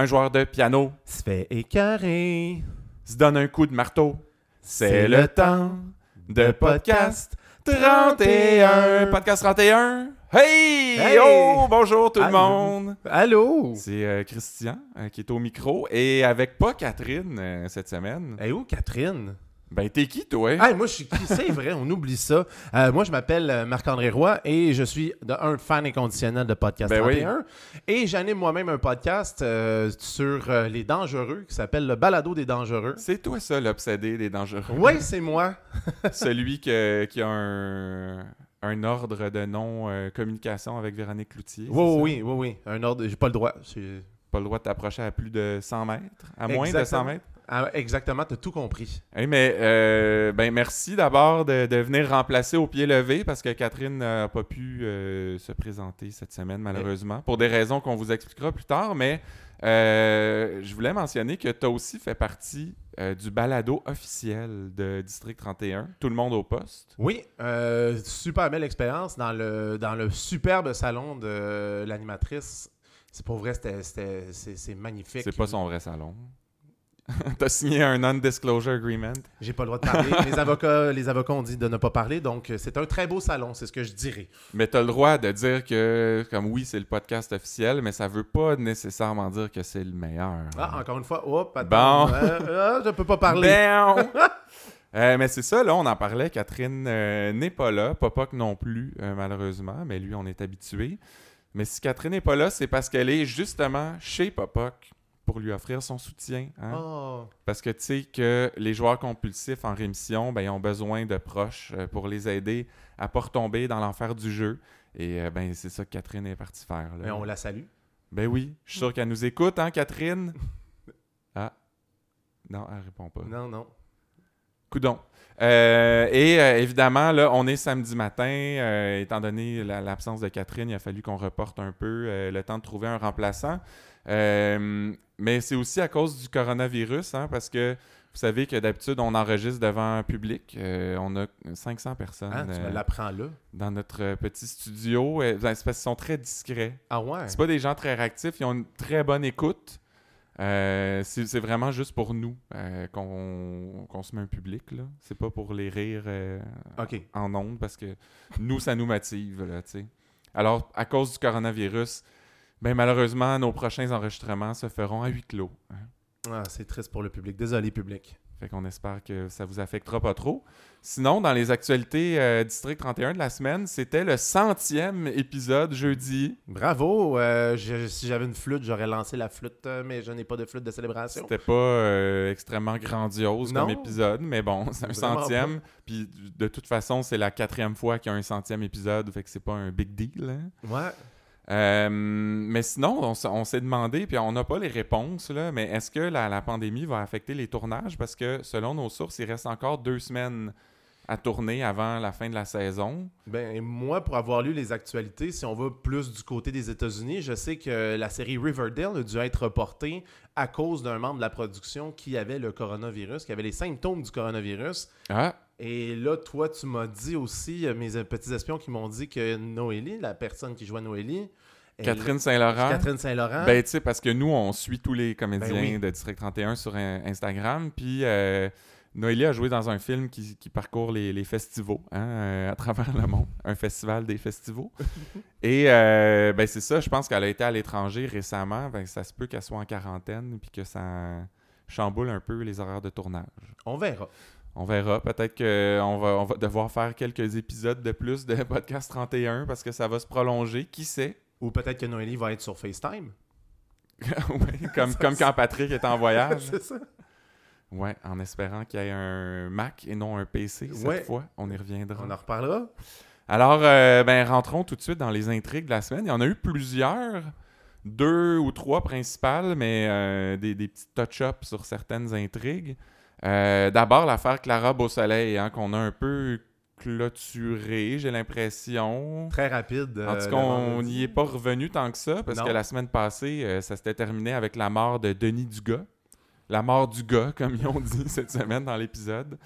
Un joueur de piano se fait écœurer. se donne un coup de marteau. C'est le temps de podcast 31. Podcast 31. Hey! Hey! Oh! Bonjour tout le monde! Allô? C'est euh, Christian euh, qui est au micro et avec pas Catherine euh, cette semaine. Eh où, Catherine? Ben, t'es qui, toi? Ah, moi, je suis qui? C'est vrai, on oublie ça. Euh, moi, je m'appelle euh, Marc-André Roy et je suis de un fan inconditionnel de Podcast Ben oui. 31. Et j'anime moi-même un podcast euh, sur euh, les dangereux qui s'appelle le Balado des dangereux. C'est toi, ça, l'obsédé des dangereux. Oui, c'est moi. Celui que- qui a un, un ordre de non-communication avec Véronique Cloutier. Oui, oui, oui, oui. Un ordre, j'ai pas le droit. Pas le droit de t'approcher à plus de 100 mètres, à moins de 100 Exactement. mètres? Ah, exactement, t'as tout compris. Hey, mais euh, ben merci d'abord de, de venir remplacer au pied levé parce que Catherine n'a pas pu euh, se présenter cette semaine malheureusement pour des raisons qu'on vous expliquera plus tard. Mais euh, je voulais mentionner que tu as aussi fait partie du balado officiel de District 31, Tout le monde au poste. Oui, super belle expérience dans le, dans le superbe salon de l'animatrice. C'est pour vrai, c'est magnifique. C'est pas son vrai salon. T'as signé un non-disclosure agreement? J'ai pas le droit de parler. les, avocats, les avocats ont dit de ne pas parler, donc euh, c'est un très beau salon, c'est ce que je dirais. Mais tu as le droit de dire que, comme oui, c'est le podcast officiel, mais ça veut pas nécessairement dire que c'est le meilleur. Ah, encore une fois, hop, Bon. attends. Euh, ah, je peux pas parler. Ben! Euh, mais c'est ça, là, on en parlait. Catherine euh, n'est pas là. Popoc non plus, euh, malheureusement. Mais lui, on est habitué. Mais si Catherine n'est pas là, c'est parce qu'elle est justement chez Popoc pour lui offrir son soutien. hein. Oh. Parce que tu sais que les joueurs compulsifs en rémission, ben, ils ont besoin de proches euh, pour les aider à pas retomber dans l'enfer du jeu. Et euh, ben, c'est ça que Catherine est partie faire. là. Mais on la salue. Ben oui, je suis sûr qu'elle nous écoute, hein, Catherine? Ah. Non, elle répond pas. Non, non. Coudon. Euh, et euh, évidemment, là, on est samedi matin. euh, étant donné la- l'absence de Catherine, il a fallu qu'on reporte un peu le temps de trouver un remplaçant. Mais c'est aussi à cause du coronavirus, hein, parce que vous savez que d'habitude, on enregistre devant un public. Euh, on a 500 personnes Hein, tu me euh, l'apprends là. dans notre euh, petit studio. Euh, c'est parce qu'ils sont très discrets. Ah ouais? C'est pas des gens très réactifs, ils ont une très bonne écoute. Euh, c'est vraiment juste pour nous qu'on se met un public. C'est pas pour les rires en ondes parce que nous, ça nous motive. Là, tu sais. Alors, à cause du coronavirus, ben, malheureusement, nos prochains enregistrements se feront à huis clos. hein. Ah, c'est triste pour le public. Désolé, public. Fait qu'on espère que ça vous affectera pas trop. Sinon, dans les actualités euh, District 31 de la semaine, c'était le centième épisode jeudi. Bravo. euh, je- si j'avais une flûte, j'aurais lancé la flûte, euh, mais je n'ai pas de flûte de célébration. C'était pas euh, extrêmement grandiose comme épisode, mais bon, c'est un centième. Puis de toute façon, c'est la quatrième fois qu'il y a un centième épisode, fait que c'est pas un big deal. hein. Ouais. Euh, mais sinon, on, s'est demandé, puis on n'a pas les réponses, là, mais est-ce que la, la pandémie va affecter les tournages? Parce que selon nos sources, il reste encore deux semaines à tourner avant la fin de la saison. Ben, moi, pour avoir lu les actualités, si on va plus du côté des États-Unis, je sais que la série Riverdale a dû être reportée à cause d'un membre de la production qui avait le coronavirus, qui avait les symptômes du coronavirus. Ah, Et là, toi, tu m'as dit aussi, euh, mes euh, petits espions qui m'ont dit que Noélie, la personne qui jouait Noélie, Catherine Saint-Laurent. Catherine Saint-Laurent, Ben, tu sais, parce que nous, on suit tous les comédiens Ben oui. de District 31 sur in- Instagram. Puis, euh, Noélie a joué dans un film qui, qui parcourt les, les festivals hein, euh, à travers le monde. Un festival des festivals. Et, euh, ben, c'est ça, je pense qu'elle a été à l'étranger récemment. Ben, ça se peut qu'elle soit en quarantaine puis que ça chamboule un peu les horaires de tournage. on verra. On verra. Peut-être qu'on va, on va devoir faire quelques épisodes de plus de Podcast 31 parce que ça va se prolonger. Qui sait? Ou peut-être que Noélie va être sur FaceTime. Ouais, comme, comme quand Patrick est en voyage. C'est ça. Ouais, en espérant qu'il y ait un Mac et non un PC cette Ouais. fois. On y reviendra. On en reparlera. Alors, euh, ben, rentrons tout de suite dans les intrigues de la semaine. Il y en a eu plusieurs, deux ou trois principales, mais euh, des, des petits touch-ups sur certaines intrigues. Euh, D'abord, l'affaire Clara Beausoleil, hein, qu'on a un peu clôturée, j'ai l'impression. Très rapide. En euh, tout le cas, on n'y est pas revenu tant que ça, parce Non. que la semaine passée, euh, ça s'était terminé avec la mort de Denis Dugas. La mort du gars, comme ils ont dit cette semaine dans l'épisode.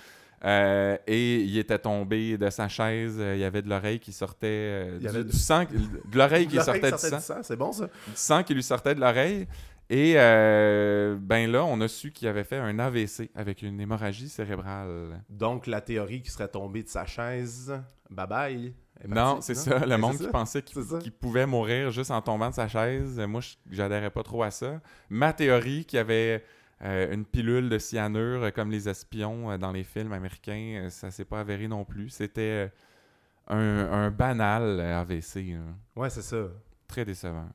Euh, et il était tombé de sa chaise, euh, il y avait de l'oreille qui sortait. euh, Il y du, avait du sang, de l'oreille qui L'oreille sortait du sortait sang. sang, C'est bon, ça? Du sang qui lui sortait de l'oreille. Et euh, ben là, on a su qu'il avait fait un AVC avec une hémorragie cérébrale. Donc, la théorie qui serait tombée de sa chaise, bye bye. Non, c'est ça. Le monde qui ça. pensait qu'il pouvait mourir juste en tombant de sa chaise. Moi, je- j'adhérais pas trop à ça. Ma théorie, qu'il y avait euh, une pilule de cyanure euh, comme les espions euh, dans les films américains, ça s'est pas avéré non plus. C'était un, un banal AVC. là. Ouais, c'est ça. Très décevant.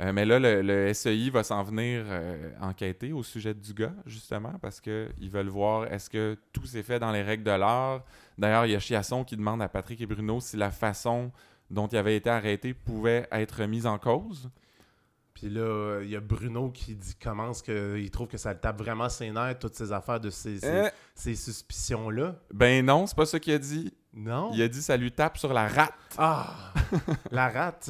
Euh, mais là, le, le SEI va s'en venir euh, enquêter au sujet du gars, justement, parce qu'ils veulent voir est-ce que tout s'est fait dans les règles de l'art. D'ailleurs, il y a Chiasson qui demande à Patrick et Bruno si la façon dont il avait été arrêté pouvait être mise en cause. Puis là, il y a Bruno qui dit commence qu'il trouve que ça le tape vraiment ses nerfs, toutes ces affaires de ces, ces- Euh, ces suspicions-là. ben non, c'est pas ça qu'il a dit. Non? Il a dit ça lui tape sur la rate. Ah! la rate.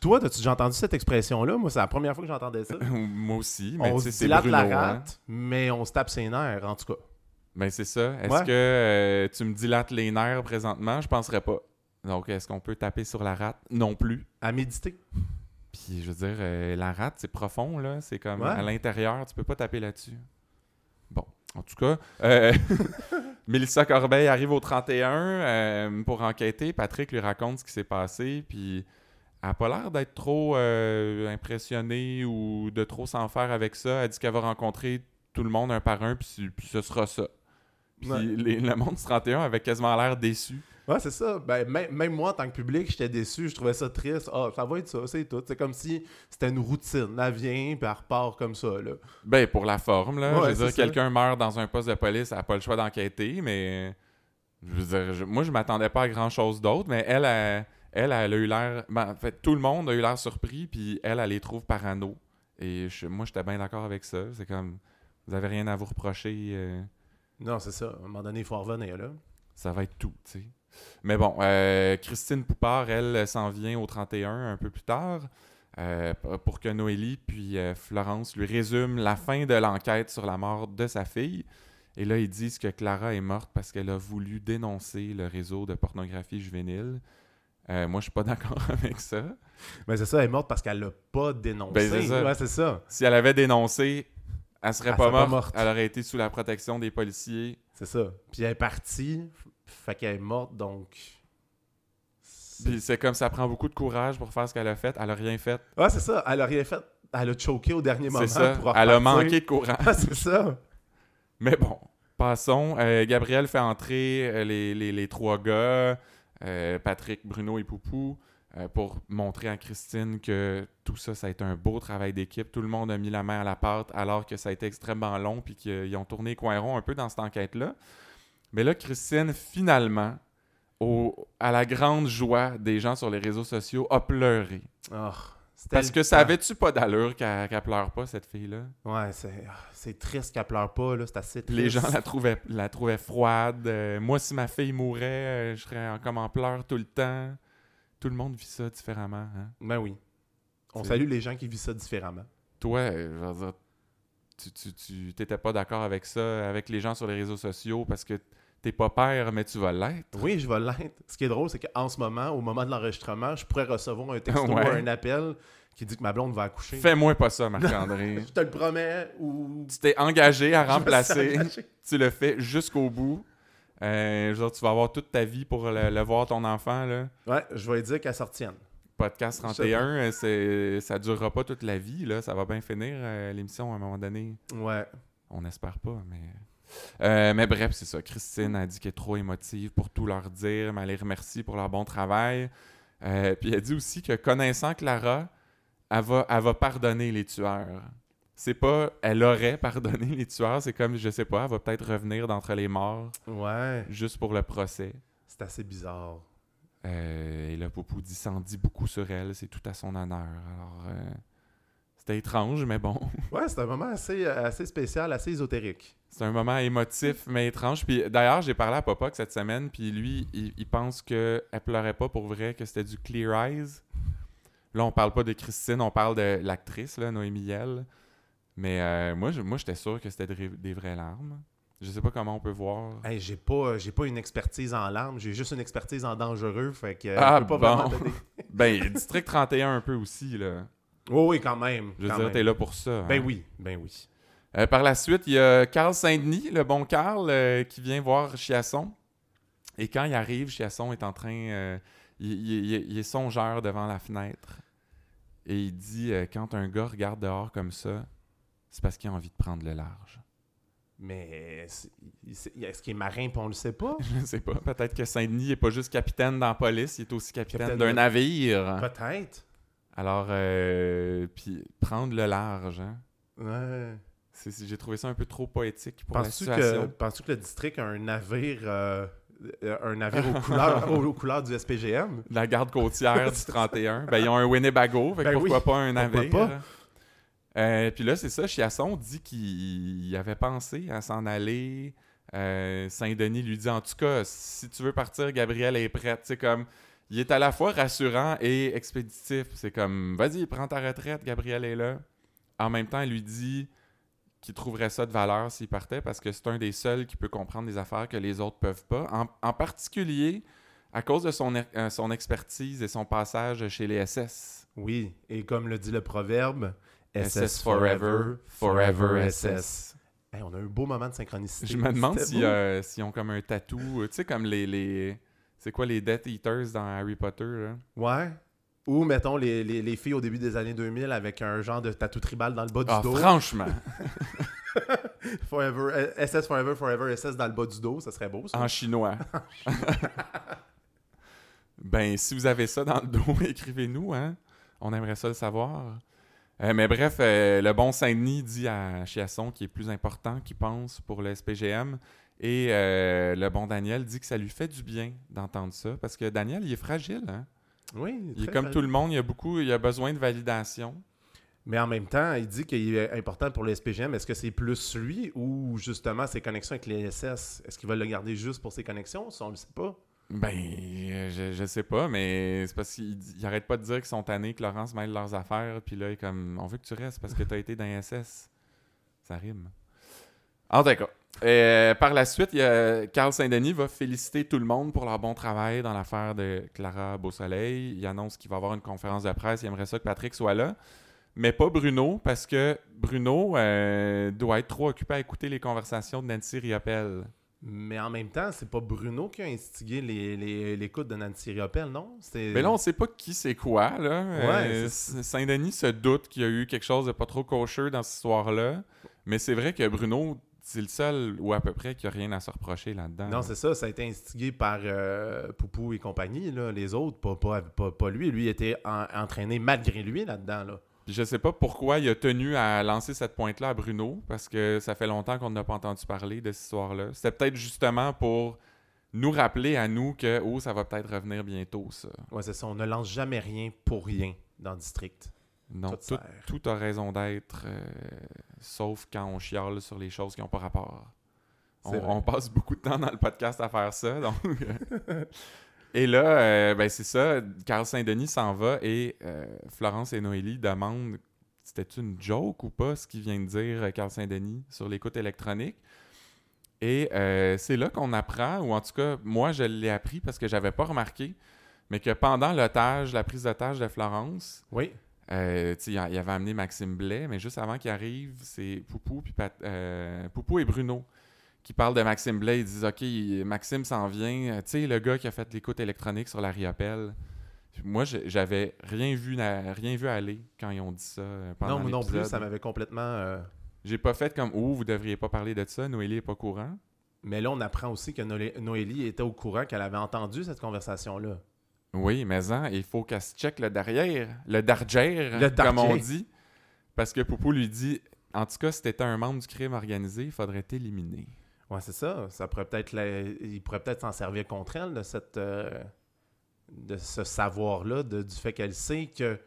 Toi, as-tu déjà entendu cette expression-là? Moi, c'est la première fois que j'entendais ça. Moi aussi, mais on se c'est dilate Bruno. la hein. rate, mais on se tape ses nerfs, en tout cas. Ben c'est ça. Est-ce Ouais. que euh, tu me dilates les nerfs présentement? Je penserais pas. Donc, est-ce qu'on peut taper sur la rate? Non plus. À méditer. Puis, je veux dire, euh, la rate, c'est profond, là. C'est comme Ouais. à l'intérieur, tu peux pas taper là-dessus. Bon, en tout cas, euh, Mélissa Corbeil arrive au 31 euh, pour enquêter. Patrick lui raconte ce qui s'est passé, puis elle a pas l'air d'être trop euh, impressionnée ou de trop s'en faire avec ça. Elle dit qu'elle va rencontrer tout le monde un par un, puis, puis ce sera ça. Puis Ouais. les- le monde du 31 avait quasiment l'air déçu. Ouais, c'est ça. Ben, même, même moi, en tant que public, j'étais déçu. Je trouvais ça triste. Ah, ça va être ça, c'est tout. C'est comme si c'était une routine. Elle vient, puis elle repart comme ça, là. Ben, pour la forme, là. Ouais, je veux dire, quelqu'un meurt dans un poste de police, elle n'a pas le choix d'enquêter, mais. Je veux dire, je- moi, je m'attendais pas à grand-chose d'autre, mais elle, elle, elle, elle a eu l'air. Ben, en fait, tout le monde a eu l'air surpris, puis elle, elle les trouve parano. Et je- moi, j'étais bien d'accord avec ça. C'est comme. Vous avez rien à vous reprocher. euh, Non, c'est ça. À un moment donné, il faut en revenir, là. ça va être tout, tu sais. Mais bon, euh, Christine Poupard, elle, elle s'en vient au 31 un peu plus tard euh, pour que Noélie puis Florence lui résument la fin de l'enquête sur la mort de sa fille. Et là, ils disent que Clara est morte parce qu'elle a voulu dénoncer le réseau de pornographie juvénile. Euh, moi, je suis pas d'accord avec ça. Mais c'est ça, elle est morte parce qu'elle l'a pas dénoncé. Ben, c'est ça. Ouais, c'est ça. Si elle avait dénoncé, elle serait Elle pas, serait pas morte. morte. Elle aurait été sous la protection des policiers. C'est ça. Puis elle est partie, fait qu'elle est morte, donc... c'est- Puis c'est comme ça prend beaucoup de courage pour faire ce qu'elle a fait. Elle a rien fait. Ouais, c'est ça. Elle a rien fait. Elle a choqué au dernier moment ça. pour Elle a manqué de courage. Ah, c'est ça. Mais bon, passons. Euh, Gabriel fait entrer euh, les, les- les trois gars, euh, Patrick, Bruno et Poupou, euh, pour montrer à Christine que tout ça, ça a été un beau travail d'équipe. Tout le monde a mis la main à la pâte alors que ça a été extrêmement long puis qu'ils ont tourné les coins ronds un peu dans cette enquête-là. Mais là, Christine, finalement, à la grande joie des gens sur les réseaux sociaux, a pleuré. C'était Parce que ça avait-tu pas d'allure qu'elle pleure pas, cette fille-là? Ouais, c'est triste qu'elle pleure pas, là. C'est assez triste. les gens la trouvaient, la trouvaient froide. Euh, moi, si ma fille mourait, euh, je serais en, comme en pleurs tout le temps. Tout le monde vit ça différemment. hein? Ben oui. On salue les gens qui vivent ça différemment. Toi, euh, je veux dire, tu, tu, tu t'étais pas d'accord avec ça, avec les gens sur les réseaux sociaux, parce que t'es pas père, mais tu vas l'être. Oui, je vais l'être. Ce qui est drôle, c'est qu'en ce moment, au moment de l'enregistrement, je pourrais recevoir un texto Ouais. ou un appel qui dit que ma blonde va accoucher. Fais-moi pas ça, Marc-André. Je te le promets. Ou... tu t'es engagé à remplacer. tu le fais jusqu'au bout. Euh, dire, tu vas avoir toute ta vie pour le, le voir, ton enfant. Là. Ouais, je vais lui dire qu'elle s'en retienne. Podcast 31, euh, c'est, ça durera pas toute la vie. Là. Ça va bien finir euh, l'émission à un moment donné. Ouais. On n'espère pas, mais. Euh, mais bref, c'est ça. Christine a dit qu'elle est trop émotive pour tout leur dire, mais elle les remercie pour leur bon travail. Euh, puis elle dit aussi que connaissant Clara, elle va, elle va pardonner les tueurs. C'est pas elle aurait pardonné les tueurs, c'est comme, je sais pas, elle va peut-être revenir d'entre les morts Ouais. juste pour le procès. C'est assez bizarre. Euh, et là, Poupou dit s'en dit beaucoup sur elle, c'est tout à son honneur. Alors, c'était étrange, mais bon. Ouais, c'est un moment assez, assez spécial, assez ésotérique. C'est un moment émotif, mais étrange. Puis d'ailleurs, j'ai parlé à Popoc cette semaine, puis lui, il, il pense qu'elle pleurait pas pour vrai, que c'était du Clear Eyes. Là, on parle pas de Christine, on parle de l'actrice, là, Noémie Yel. Mais euh, moi, je- moi, j'étais sûr que c'était de des vraies larmes. Je sais pas comment on peut voir. Hey, j'ai pas, j'ai pas une expertise en larmes, j'ai juste une expertise en dangereux, fait que euh, Ah, pas bon. Ben, District 31 un peu aussi, là. Oh oui, quand même. Je veux quand dire, t'es là pour ça. Ben hein. oui, ben oui. Euh, par la suite, il y a Carl Saint-Denis, le bon Carl, euh, qui vient voir Chiasson. Et quand il arrive, Chiasson est en train. euh, il, il- il- il est songeur devant la fenêtre. Et il dit quand un gars regarde dehors comme ça, c'est parce qu'il a envie de prendre le large. Mais est-ce qu'il est marin puis on le sait pas? Je ne sais pas. Peut-être que Saint-Denis n'est pas juste capitaine dans la police, il est aussi capitaine Capitaine d'un de- navire. Peut-être. Alors, puis prendre le large, hein. Ouais. J'ai trouvé ça un peu trop poétique pour la Penses-tu que, situation. penses que le district a un navire, euh, un navire aux, couleurs, aux, aux couleurs du SPGM? La garde côtière du 31. Ben, ils ont un Winnebago, fait Ben pourquoi oui, pas un navire? pas? Euh, puis là, c'est ça, Chiasson dit qu'il avait pensé à s'en aller. Euh, Saint-Denis lui dit en tout cas, si tu veux partir, Gabriel est prête. C'est comme, il est à la fois rassurant et expéditif. C'est comme, vas-y, prends ta retraite, Gabriel est là. En même temps, il lui dit qu'il trouverait ça de valeur s'il partait parce que c'est un des seuls qui peut comprendre des affaires que les autres peuvent pas. En, en particulier à cause de son, er- euh, son expertise et son passage chez les SS. Oui, et comme le dit le proverbe, SS forever, forever SS. Hey, on a un beau moment de synchronicité. Je me demande si, euh, s'ils ont comme un tatou, euh, tu sais, comme les. les c'est quoi les Death Eaters dans Harry Potter, là? Ouais. Ou, mettons, les, les, les filles au début des années 2000 avec un genre de tatou tribal dans le bas du Ah, dos. franchement, Forever, euh, SS Forever, Forever, SS dans le bas du dos, ça serait beau, ça. en chinois. ben, si vous avez ça dans le dos, écrivez-nous, hein? On aimerait ça le savoir. Euh, mais bref, euh, le bon Saint-Denis dit à Chiasson qu'il est plus important qu'il pense pour le SPGM. Et euh, le bon Daniel dit que ça lui fait du bien d'entendre ça. Parce que Daniel, il est fragile, hein? Oui, Il est comme tout le monde, il a beaucoup, il a besoin de validation. Mais en même temps, il dit qu'il est important pour le SPGM. Est-ce que c'est plus lui ou justement ses connexions avec les SS? Est-ce qu'il va le garder juste pour ses connexions? Ça, on le sait pas. Ben, je, je sais pas, mais c'est parce qu'il il arrête pas de dire qu'ils sont tannés, que Laurence mêle leurs affaires, puis là, il est comme, on veut que tu restes parce que t'as été dans SS. Ça rime. En tout cas, euh, par la suite, il y a Carl Saint-Denis va féliciter tout le monde pour leur bon travail dans l'affaire de Clara Beausoleil. Il annonce qu'il va avoir une conférence de presse. Il aimerait ça que Patrick soit là. Mais pas Bruno, parce que Bruno euh, doit être trop occupé à écouter les conversations de Nancy Riopelle. Mais en même temps, c'est pas Bruno qui a instigé les- les- l'écoute de Nancy Riopelle, non? Mais là, on sait pas qui c'est quoi. Là. Ouais, Euh, Saint-Denis se doute qu'il y a eu quelque chose de pas trop kosher dans cette histoire-là. Mais c'est vrai que Bruno, c'est le seul, ou à peu près, qui a rien à se reprocher là-dedans. Non, c'est ça, ça a été instigé par euh, Poupou et compagnie, là, les autres, pas, pas, pas, pas lui. Lui était en- entraîné malgré lui là-dedans. Là. Je sais pas pourquoi il a tenu à lancer cette pointe-là à Bruno, parce que ça fait longtemps qu'on n'a pas entendu parler de cette histoire-là. C'était peut-être justement pour nous rappeler à nous que, oh, ça va peut-être revenir bientôt, ça. Ouais, c'est ça, on ne lance jamais rien pour rien dans le district. Non, Tout tout, sert. tout a raison d'être, euh, sauf quand on chiale sur les choses qui n'ont pas rapport. On, passe beaucoup de temps dans le podcast à faire ça. Donc euh. et là, euh, ben c'est ça, Carl Saint-Denis s'en va et euh, Florence et Noélie demandent c'était une joke ou pas ce qu'il vient de dire Carl Saint-Denis sur l'écoute électronique? Et euh, c'est là qu'on apprend, ou en tout cas, moi je l'ai appris parce que j'avais pas remarqué, mais que pendant l'otage, la prise d'otage de Florence, Oui. Euh, il avait amené Maxime Blais, mais juste avant qu'il arrive, c'est Poupou, puis euh, Poupou et Bruno qui parlent de Maxime Blais. Ils disent Ok, Maxime s'en vient. Euh, Tu sais, le gars qui a fait l'écoute électronique sur la Riopelle. Moi, j'avais rien vu, rien vu aller quand ils ont dit ça pendant non, moi non plus, ça m'avait complètement. euh, J'ai pas fait comme Oh, vous devriez pas parler de ça. Noélie est pas courant. Mais là, on apprend aussi que Noé- Noélie était au courant qu'elle avait entendu cette conversation-là. Oui, mais hein, il faut qu'elle se check le derrière, le dargère, Le comme on dit. Parce que Poupou lui dit En tout cas, si t'étais un membre du crime organisé, il faudrait t'éliminer. Ouais, c'est ça. Ça pourrait peut-être la- il pourrait peut-être s'en servir contre elle de cette euh, de ce savoir-là, de- du fait qu'elle sait que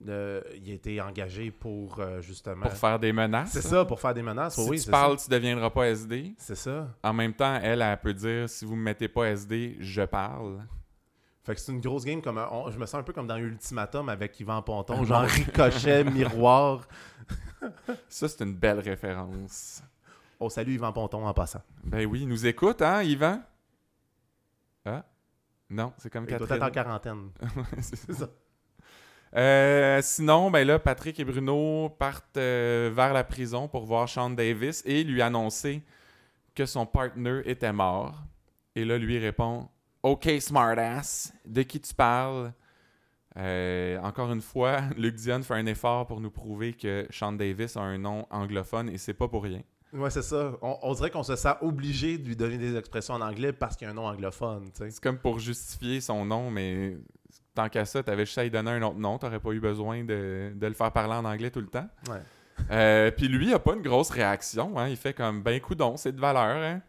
il a été engagé pour euh, justement. Pour faire des menaces. C'est ça, pour faire des menaces. Si oui, tu parles, ça. tu deviendras pas SD. C'est ça. En même temps, elle, elle peut dire si vous me mettez pas SD, je parle. Fait que c'est une grosse game comme un- on- je me sens un peu comme dans Ultimatum avec Yvan Ponton, Ah, genre ricochet, miroir. Ça, c'est une belle référence. Oh salut Yvan Ponton en passant. Ben oui, il nous écoute, hein, Yvan? Ah? Non, c'est comme Il doit Catherine. être en quarantaine. C'est C'est ça. Euh, sinon, ben là, Patrick et Bruno partent euh, vers la prison pour voir Sean Davis et lui annoncer que son partner était mort. Et là, lui répond OK, smartass, de qui tu parles? Euh, Encore une fois, Luc Dion fait un effort pour nous prouver que Sean Davis a un nom anglophone et c'est pas pour rien. Ouais, c'est ça. On, on dirait qu'on se sent obligé de lui donner des expressions en anglais parce qu'il y a un nom anglophone. C'est comme pour justifier son nom, mais tant qu'à ça, t'avais juste à lui donner un autre nom, t'aurais pas eu besoin de, de le faire parler en anglais tout le temps. Ouais. Euh, Puis lui, il a pas une grosse réaction. Hein. Il fait comme ben coudon, c'est de valeur. Hein.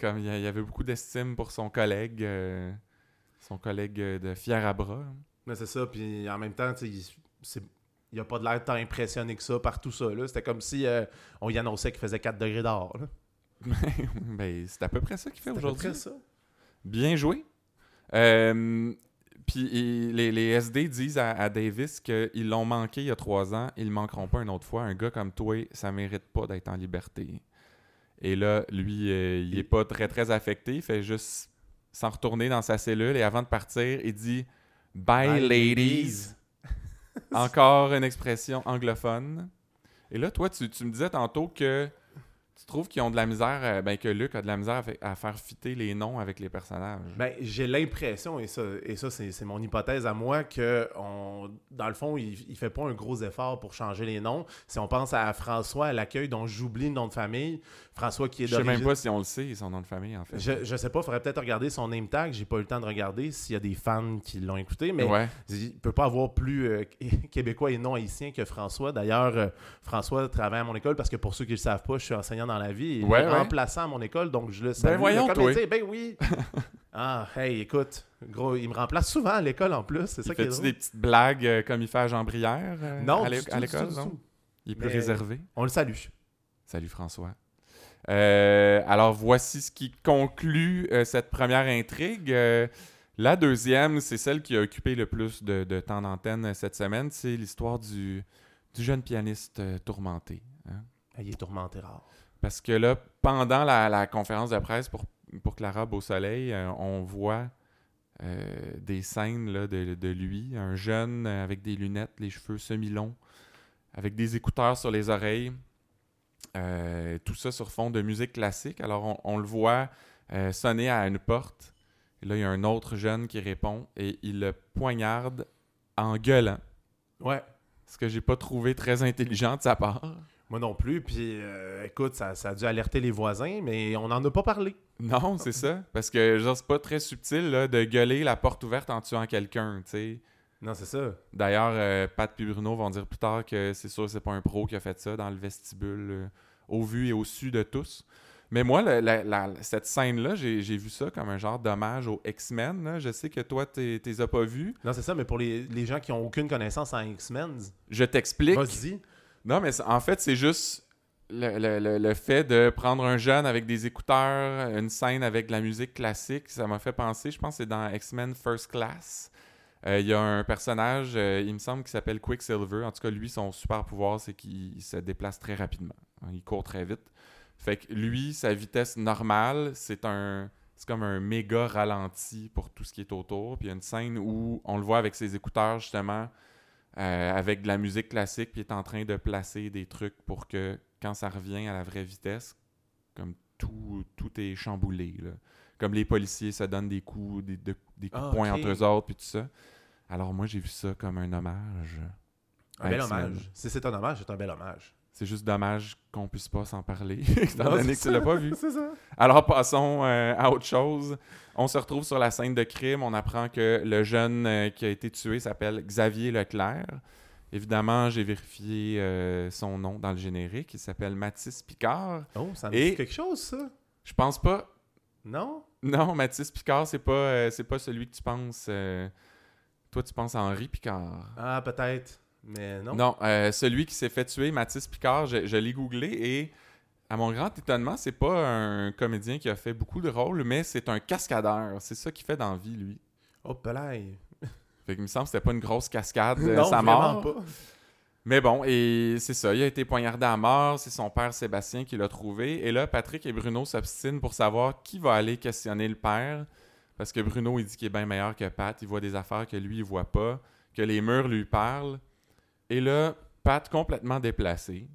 Comme il y avait beaucoup d'estime pour son collègue, euh, son collègue euh, de fier à bras. Mais c'est ça, puis en même temps, il- c'est- il a pas de l'air tant impressionné que ça par tout ça. C'était comme si euh, on y annonçait qu'il faisait 4 degrés d'or. ben c'est à peu près ça qu'il fait C'est à peu aujourd'hui. près ça. Bien joué. Euh, Puis les, les SD disent à, à Davis qu'ils l'ont manqué il y a trois ans, ils le manqueront pas une autre fois. Un gars comme toi, ça mérite pas d'être en liberté. Et là, lui, euh, il est pas très très affecté, il fait juste s'en retourner dans sa cellule et avant de partir, il dit Bye, Bye, ladies. Encore une expression anglophone. Et là, toi, tu, tu me disais tantôt que tu trouves qu'ils ont de la misère, euh, ben, que Luc a de la misère à, fa- à faire fitter les noms avec les personnages? Ben, j'ai l'impression, et ça, et ça c'est c'est mon hypothèse à moi, que on, dans le fond, il, il fait pas un gros effort pour changer les noms. Si on pense à François à l'accueil, dont j'oublie le nom de famille, François qui est Je sais même pas si on le sait, son nom de famille, en fait. Je, je sais pas, faudrait peut-être regarder son name tag. J'ai pas eu le temps de regarder s'il y a des fans qui l'ont écouté, mais ouais. il peut pas avoir plus euh, québécois et non haïtien que François. D'ailleurs, euh, François travaille à mon école parce que pour ceux qui le savent pas, je suis enseignant dans la vie Ouais, ouais. remplaçant à mon école, donc je le salue. voyons, Le toi. Ben oui. ah, hey, écoute, gros, il me remplace souvent à l'école en plus. C'est ça Il qui est fait-tu drôle. des petites blagues euh, comme il fait à Jean Brière euh, Non, à l'école, non? Il est plus Mais- réservé. On le salue. Salut François. Euh, alors voici ce qui conclut cette première intrigue. La deuxième, c'est celle qui a occupé le plus de, de temps d'antenne cette semaine. C'est l'histoire du, du jeune pianiste tourmenté. hein. Ah, il est tourmenté rare. Parce que là, pendant la, la conférence de presse pour, pour Clara Beausoleil, euh, on voit euh, des scènes là, de, de lui, un jeune avec des lunettes, les cheveux semi-longs, avec des écouteurs sur les oreilles. Euh, tout ça sur fond de musique classique. Alors, on, on le voit euh, sonner à une porte. Et là, il y a un autre jeune qui répond et il le poignarde en gueulant. Ouais. Ce que j'ai pas trouvé très intelligent de sa part. Moi non plus. Puis, euh, écoute, ça, ça a dû alerter les voisins, mais on n'en a pas parlé. Non, c'est ça. Parce que genre, c'est pas très subtil là, de gueuler la porte ouverte en tuant quelqu'un. tu sais. Non, c'est ça. D'ailleurs, euh, Pat et Bruno vont dire plus tard que c'est sûr que c'est pas un pro qui a fait ça dans le vestibule, euh, au vu et au su de tous. Mais moi, le- la- la- cette scène-là, j'ai j'ai vu ça comme un genre d'hommage aux X-Men. Je sais que toi, tu les as pas vus. Non, c'est ça, mais pour les, les gens qui ont aucune connaissance en X-Men, Je t'explique. vas-y. Non, mais en fait, c'est juste le, le- le- fait de prendre un jeune avec des écouteurs, une scène avec de la musique classique. Ça m'a fait penser, je pense que c'est dans X-Men First Class. Euh, Il y a un personnage, euh, il me semble, qui s'appelle Quicksilver. En tout cas, lui, son super pouvoir, c'est qu'il se déplace très rapidement. Il court très vite. Fait que lui, sa vitesse normale, c'est un. C'est comme un méga ralenti pour tout ce qui est autour. Puis il y a une scène où on le voit avec ses écouteurs, justement, euh, avec de la musique classique, puis est en train de placer des trucs pour que quand ça revient à la vraie vitesse, comme tout, tout est chamboulé. là. Comme les policiers se donnent des coups, des, de- des coups Ah, de poing ok. entre eux autres, puis tout ça. Alors moi, j'ai vu ça comme un hommage. Un bel hommage. Si c'est un hommage, c'est un bel hommage. C'est juste dommage qu'on puisse pas s'en parler, étant donné que tu l'as pas vu. C'est ça. Alors passons euh, à autre chose. On se retrouve sur la scène de crime. On apprend que le jeune euh, qui a été tué s'appelle Xavier Leclerc. Évidemment, j'ai vérifié euh, son nom dans le générique. Il s'appelle Mathis Picard. Oh, ça me Et- dit quelque chose, ça. Je pense pas. Non? Non, Mathis Picard, c'est pas, c'est pas celui que tu penses. Toi, tu penses à Henri Picard. Ah, peut-être. Mais non. Non, euh, celui qui s'est fait tuer, Mathis Picard, je, je l'ai googlé et à mon grand étonnement, c'est pas un comédien qui a fait beaucoup de rôles, mais c'est un cascadeur. C'est ça qu'il fait dans la vie, lui. Oh, pelaille. Fait qu'il me semble que c'était pas une grosse cascade, euh, non, sa vraiment mort. pas. Mais bon, et c'est ça, il a été poignardé à mort, c'est son père Sébastien qui l'a trouvé. Et là, Patrick et Bruno s'obstinent pour savoir qui va aller questionner le père. Parce que Bruno, il dit qu'il est bien meilleur que Pat, il voit des affaires que lui, il voit pas. que les murs lui parlent. Et là, Pat, complètement déplacé,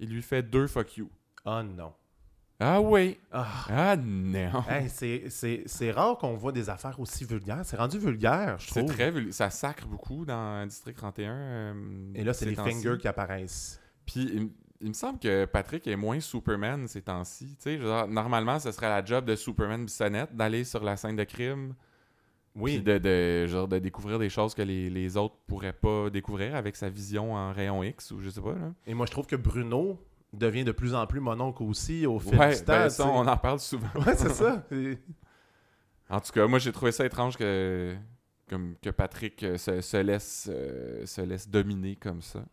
il lui fait deux fuck you. Oh non. Ah oui. Ah. Ah non. Hey, c'est- c'est c'est rare qu'on voit des affaires aussi vulgaires. C'est rendu vulgaire, je C'est trouve. très vul- Ça sacre beaucoup dans District 31. euh, Et là, c'est ces les fingers qui apparaissent. Puis il, il me semble que Patrick est moins Superman ces temps-ci. Normalement, ce serait la job de Superman Bissonnette d'aller sur la scène de crime. Puis Oui. de, de, genre, de découvrir des choses que les, les autres pourraient pas découvrir avec sa vision en rayon X ou je sais pas. Là. Et moi, je trouve que Bruno devient de plus en plus mon oncle aussi au fil Ouais, du temps. ben, ça, on en parle souvent. Ouais, c'est ça. Et- En tout cas, moi, j'ai trouvé ça étrange que, comme, que Patrick euh, se, se laisse, euh, se laisse dominer comme ça.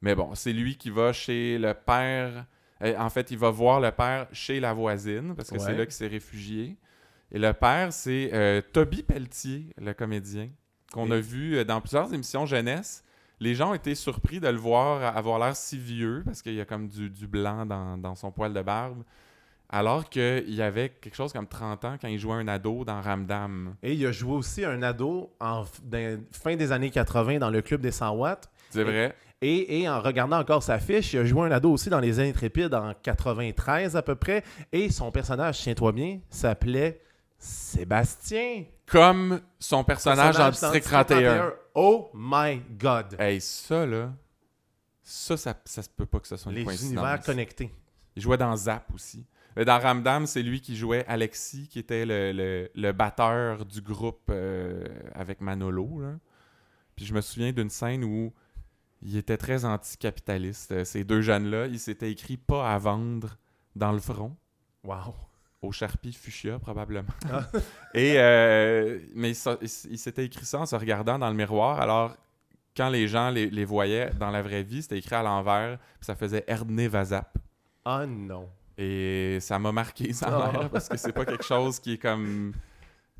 Mais bon, c'est lui qui va chez le père. euh, en fait, il va voir le père chez la voisine, parce que c'est là qu'il s'est réfugié. Et le père, c'est euh, Toby Pelletier, le comédien, qu'on a vu euh, dans plusieurs émissions jeunesse. Les gens ont été surpris de le voir avoir l'air si vieux, parce qu'il y a comme du, du blanc dans, dans son poil de barbe. Alors qu'il y avait quelque chose comme 30 ans quand il jouait un ado dans Ramdam. Et il a joué aussi un ado en fin des années 80 dans le club des 100 watts. C'est vrai? Et, et en regardant encore sa fiche, il a joué un ado aussi dans Les Intrépides en 93 à peu près. Et son personnage, tiens-toi bien, s'appelait Sébastien. Comme son personnage, dans District 31. Oh my God. Hey, ça, là, ça, ça, ça se peut pas que ce soit une Les coïncidence. univers connectés. Il jouait dans Zap aussi. Dans Ramdam, c'est lui qui jouait Alexis, qui était le, le- le batteur du groupe euh, avec Manolo. là. Puis je me souviens d'une scène où il était très anticapitaliste. Euh, Ces deux jeunes-là, ils s'étaient écrit pas à vendre dans le front. Wow. Au Sharpie Fuchsia, probablement. Ah. Et, euh, mais ça- il, s'était écrit ça en se regardant dans le miroir. Alors, quand les gens les, les voyaient dans la vraie vie, c'était écrit à l'envers, puis ça faisait Erdney Vazap. Ah non. Et ça m'a marqué, ça Ah. parce que c'est pas quelque chose qui est comme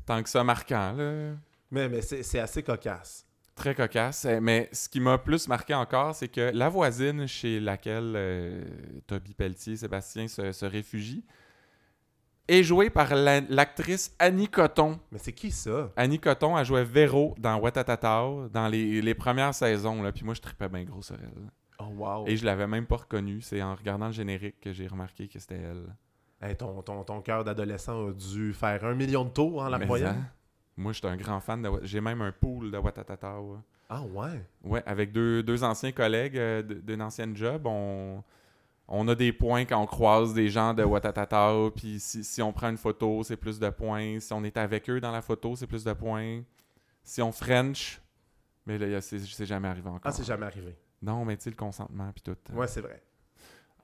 tant que ça marquant, là. Mais, mais c'est c'est assez cocasse. Très cocasse. Euh, Mais ce qui m'a plus marqué encore, c'est que la voisine chez laquelle euh, Toby Pelletier, Sébastien se, se réfugie, est jouée par la- l'actrice Annie Coton. Mais c'est qui ça? Annie Coton a joué Véro dans Watatatao dans les, les premières saisons. Là, puis moi, je tripais bien gros sur elle. Oh wow. Et je l'avais même pas reconnue. C'est en regardant le générique que j'ai remarqué que c'était elle. Hey, ton, ton, ton cœur d'adolescent a dû faire un million de tours en la Mais voyant. hein, Moi, j'étais un grand fan de... J'ai même un pool de Watatatao. Ah ouais. Ouais, avec deux, deux anciens collègues euh, d'une ancienne job, on, on a des points quand on croise des gens de Watatatao, puis si, si on prend une photo, c'est plus de points. Si on est avec eux dans la photo, c'est plus de points. Si on French, mais là, c'est c'est jamais arrivé encore. Ah, c'est jamais arrivé. Non, mais tu sais, le consentement, puis tout. Ouais, c'est vrai.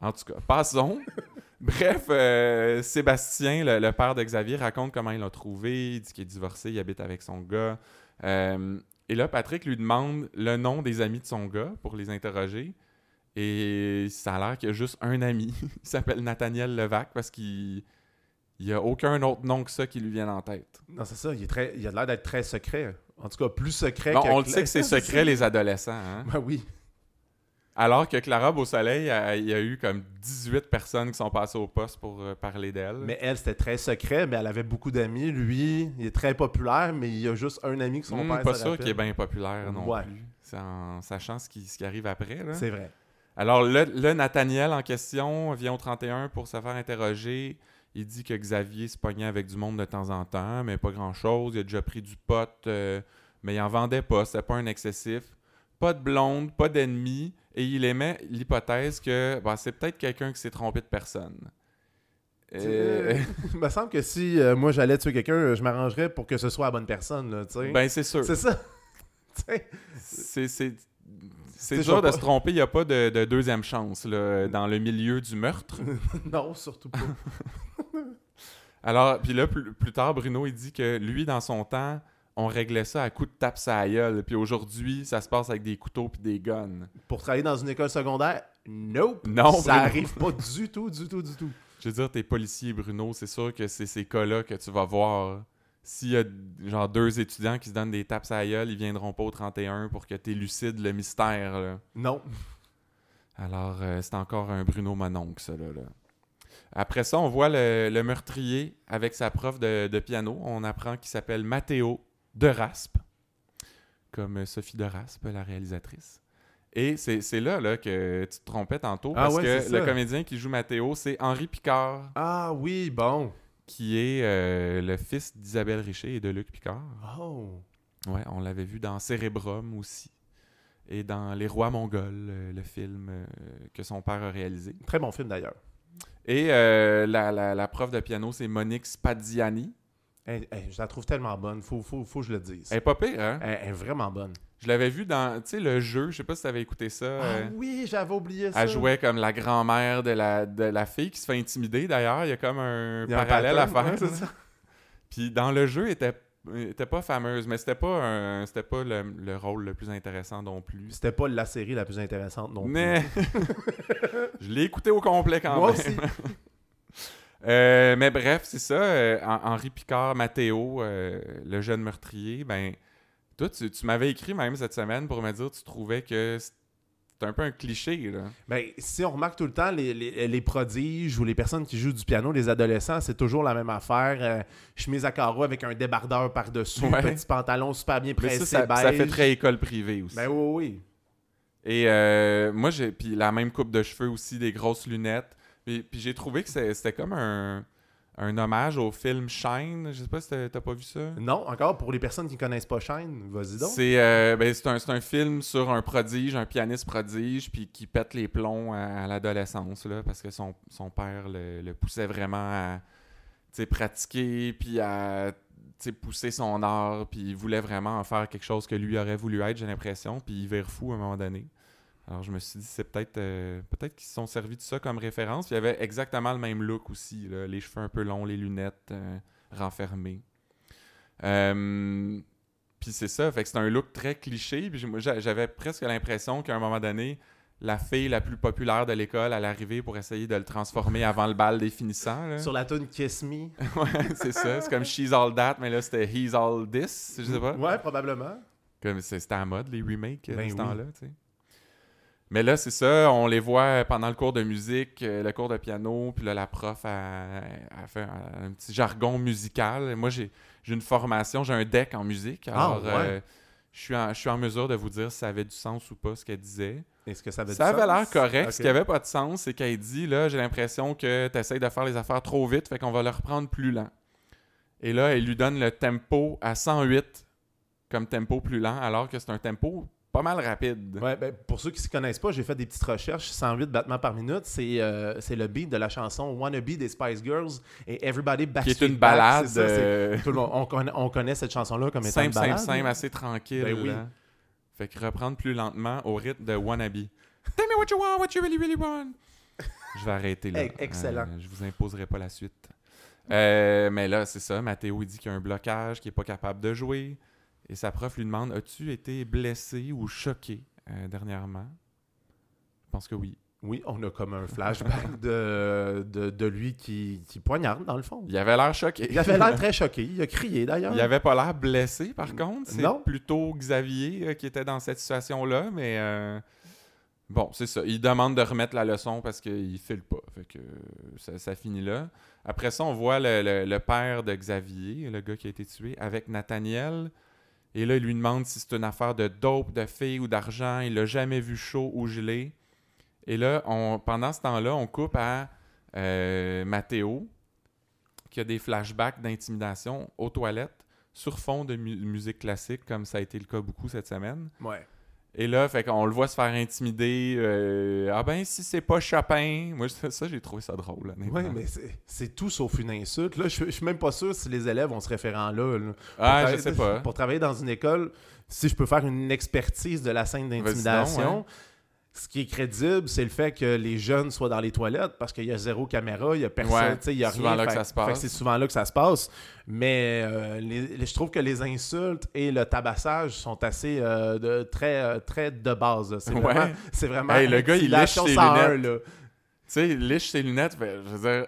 En tout cas, passons. Bref, euh, Sébastien, le, le père de Xavier, raconte comment il l'a trouvé. Il dit qu'il est divorcé, il habite avec son gars. Euh, et là, Patrick lui demande le nom des amis de son gars pour les interroger. Et ça a l'air qu'il y a juste un ami. il s'appelle Nathaniel Levac parce qu'il n'y a aucun autre nom que ça qui lui vienne en tête. Non, c'est ça. Il, est très, il a l'air d'être très secret. En tout cas, plus secret Bon, que... on le sait que c'est secret, les adolescents. hein. Ben oui. Alors que Clara Beausoleil, il y a eu comme 18 personnes qui sont passées au poste pour euh, parler d'elle. Mais elle, c'était très secret, mais elle avait beaucoup d'amis. Lui, il est très populaire, mais il y a juste un ami que son Hmm, père pas sûr qu'il est bien populaire non Ouais. plus. C'est en sachant ce qui, ce qui arrive après. C'est vrai. Alors, le, le Nathaniel en question vient au 31 pour se faire interroger. Il dit que Xavier se pognait avec du monde de temps en temps, mais pas grand-chose. Il a déjà pris du pot, euh, mais il en vendait pas. C'était pas un excessif. Pas de blonde, pas d'ennemi. Et il émet l'hypothèse que bah, c'est peut-être quelqu'un qui s'est trompé de personne. Euh, Il me semble que si euh, moi j'allais tuer quelqu'un, je m'arrangerais pour que ce soit la bonne personne. Là, ben, c'est sûr. c'est ça. C'est c'est- dur de se tromper. Il n'y a pas de, de deuxième chance là, dans le milieu du meurtre. non, surtout pas. Alors, puis là, plus, plus tard, Bruno, il dit que lui, dans son temps, on réglait ça à coups de tape la gueule. Puis aujourd'hui, ça se passe avec des couteaux puis des guns. pour travailler dans une école secondaire, nope. Non, ça Bruno. arrive pas du tout, du tout, du tout. Je veux dire, t'es policier, Bruno, c'est sûr que c'est ces cas-là que tu vas voir. S'il y a genre deux étudiants qui se donnent des tapes à la gueule, ils viendront pas au 31 pour que tu élucides le mystère. là. Non. Alors, euh, c'est encore un Bruno Mononcle, ça, là. là. Après ça, on voit le, le meurtrier avec sa prof de, de piano. On apprend qu'il s'appelle Matteo de Raspe. comme Sophie de Raspe, la réalisatrice. Et c'est là, là que tu te trompais tantôt, Ah parce ouais, que le comédien qui joue Mathéo, c'est Henri Picard, Ah oui, bon. Qui est euh, le fils d'Isabelle Richer et de Luc Picard. Oh. Ouais, on l'avait vu dans Cérébrum aussi. Et dans Les Rois Mongols, euh, le film euh, que son père a réalisé. Très bon film d'ailleurs. Et euh, la, la- la prof de piano, c'est Monique Spadiani. Hey, hey, je la trouve tellement bonne. Faut, faut, faut que je le dise. Elle est pas pire, hein? Elle, elle est vraiment bonne. Je l'avais vu dans, tu sais, le jeu, je sais pas si tu avais écouté ça. euh, Ah oui, j'avais oublié ça. elle jouait comme la grand-mère de la, de la fille qui se fait intimider, d'ailleurs. Il y a comme un parallèle à faire. ouais, c'est ça. Puis dans le jeu, elle était, elle était pas fameuse, mais c'était pas, un- c'était pas le, le rôle le plus intéressant non plus. C'était pas la série la plus intéressante non plus. Mais je l'ai écouté au complet quand Moi même. aussi. Euh, mais bref, c'est ça. euh, Hen- Henri Picard, Mathéo, euh, le jeune meurtrier, ben, toi, tu, tu m'avais écrit même cette semaine pour me dire que tu trouvais que c'est un peu un cliché, là. Ben, si on remarque tout le temps, les, les- les prodiges ou les personnes qui jouent du piano, les adolescents, c'est toujours la même affaire. Euh, chemise à carreaux avec un débardeur par-dessus, Ouais. petit pantalon super bien Mais pressé, ça, ça, ça beige. fait très école privée aussi. Ben oui, oui. Et euh, moi, j'ai. Puis la même coupe de cheveux aussi, des grosses lunettes. Puis, puis j'ai trouvé que c'était comme un, un hommage au film Shine. Je sais pas si t'as pas vu ça. Non, encore, pour les personnes qui connaissent pas Shine, vas-y donc. C'est euh, ben, un, un film sur un prodige, un pianiste prodige, puis qui pète les plombs à, à l'adolescence, là, parce que son, son père le, le poussait vraiment à pratiquer, puis à pousser son art, puis il voulait vraiment en faire quelque chose que lui aurait voulu être, j'ai l'impression, puis il vire fou à un moment donné. Alors je me suis dit, c'est peut-être euh, peut-être qu'ils se sont servis de ça comme référence. Puis il y avait exactement le même look aussi, là, les cheveux un peu longs, les lunettes euh, renfermées. Euh, puis c'est ça, fait que c'est un look très cliché. Puis j'avais presque l'impression qu'à un moment donné, la fille la plus populaire de l'école allait arriver pour essayer de le transformer avant le bal des finissants. là. Sur la tune Kiss Me. ouais, c'est ça. C'est comme She's All That, mais là c'était He's All This, je sais pas. Ouais, probablement. Comme c'était à la mode, les remakes Ben de ce oui. temps-là, tu sais. Mais là, c'est ça, on les voit pendant le cours de musique, euh, le cours de piano, puis là, la prof a, a fait un, un petit jargon musical. Moi, j'ai j'ai une formation, j'ai un deck en musique, alors Ah, ouais. euh, je suis en- je suis en mesure de vous dire si ça avait du sens ou pas, ce qu'elle disait. Est-ce que ça avait Ça avait l'air correct. Ce qui avait pas de sens, c'est qu'elle dit là, j'ai l'impression que tu essaies de faire les affaires trop vite, fait qu'on va le reprendre plus lent. Et là, elle lui donne le tempo à 108 comme tempo plus lent, alors que c'est un tempo pas mal rapide. Ouais, ben, pour ceux qui ne se connaissent pas, j'ai fait des petites recherches. 108 battements par minute, c'est euh, c'est le beat de la chanson Wannabe des Spice Girls et Everybody qui Backstreet est une Back, balade ça, euh, tout le monde- on, connaît, on connaît cette chanson-là comme étant simple, une simple, balade. simple, assez tranquille. Ben oui. là. Fait que reprendre plus lentement au rythme de Wannabe. Tell me what you want, what you really, really want. Je vais arrêter là. Excellent. Euh, je vous imposerai pas la suite. Euh, mais là, c'est ça. Mathéo, il dit qu'il y a un blocage, qu'il est pas capable de jouer. Et sa prof lui demande As-tu été blessé ou choqué euh, dernièrement? Je pense que oui. Oui, on a comme un flashback de, de, de lui qui, qui poignarde, dans le fond. Il avait l'air choqué. Il avait l'air très choqué. Il a crié, d'ailleurs. Il avait pas l'air blessé, par contre. C'est Non. plutôt Xavier euh, qui était dans cette situation-là, mais euh, bon, c'est ça. Il demande de remettre la leçon parce qu'il file pas. Fait que ça, ça finit là. Après ça, on voit le, le- le père de Xavier, le gars qui a été tué, avec Nathaniel. Et là, il lui demande si c'est une affaire de dope, de filles ou d'argent. Il l'a jamais vu chaud ou gelé. Et là, on, pendant ce temps-là, on coupe à euh, Mathéo, qui a des flashbacks d'intimidation aux toilettes sur fond de mu- musique classique, comme ça a été le cas beaucoup cette semaine. Ouais. Et là, fait qu'on le voit se faire intimider. euh, ah ben, si c'est pas Chopin. Moi, ça, ça, j'ai trouvé ça drôle. Oui, mais c'est- tout sauf une insulte. Là, je, je suis même pas sûr si les élèves ont ce référent-là. là. Ah, je sais pas. Pour travailler dans une école, si je peux faire une expertise de la scène d'intimidation, ce qui est crédible, c'est le fait que les jeunes soient dans les toilettes parce qu'il y a zéro caméra, il y a personne, Ouais, il y a souvent rien. là que Fait- ça se passe. fait que C'est souvent là que ça se passe. Mais euh, les- les- je trouve que les insultes et le tabassage sont assez euh, de, très, euh, très de base. C'est Ouais. vraiment, c'est vraiment Hey, le gars, il lèche ses 101, lunettes. Tu sais, il liche ses lunettes. fait, je veux dire,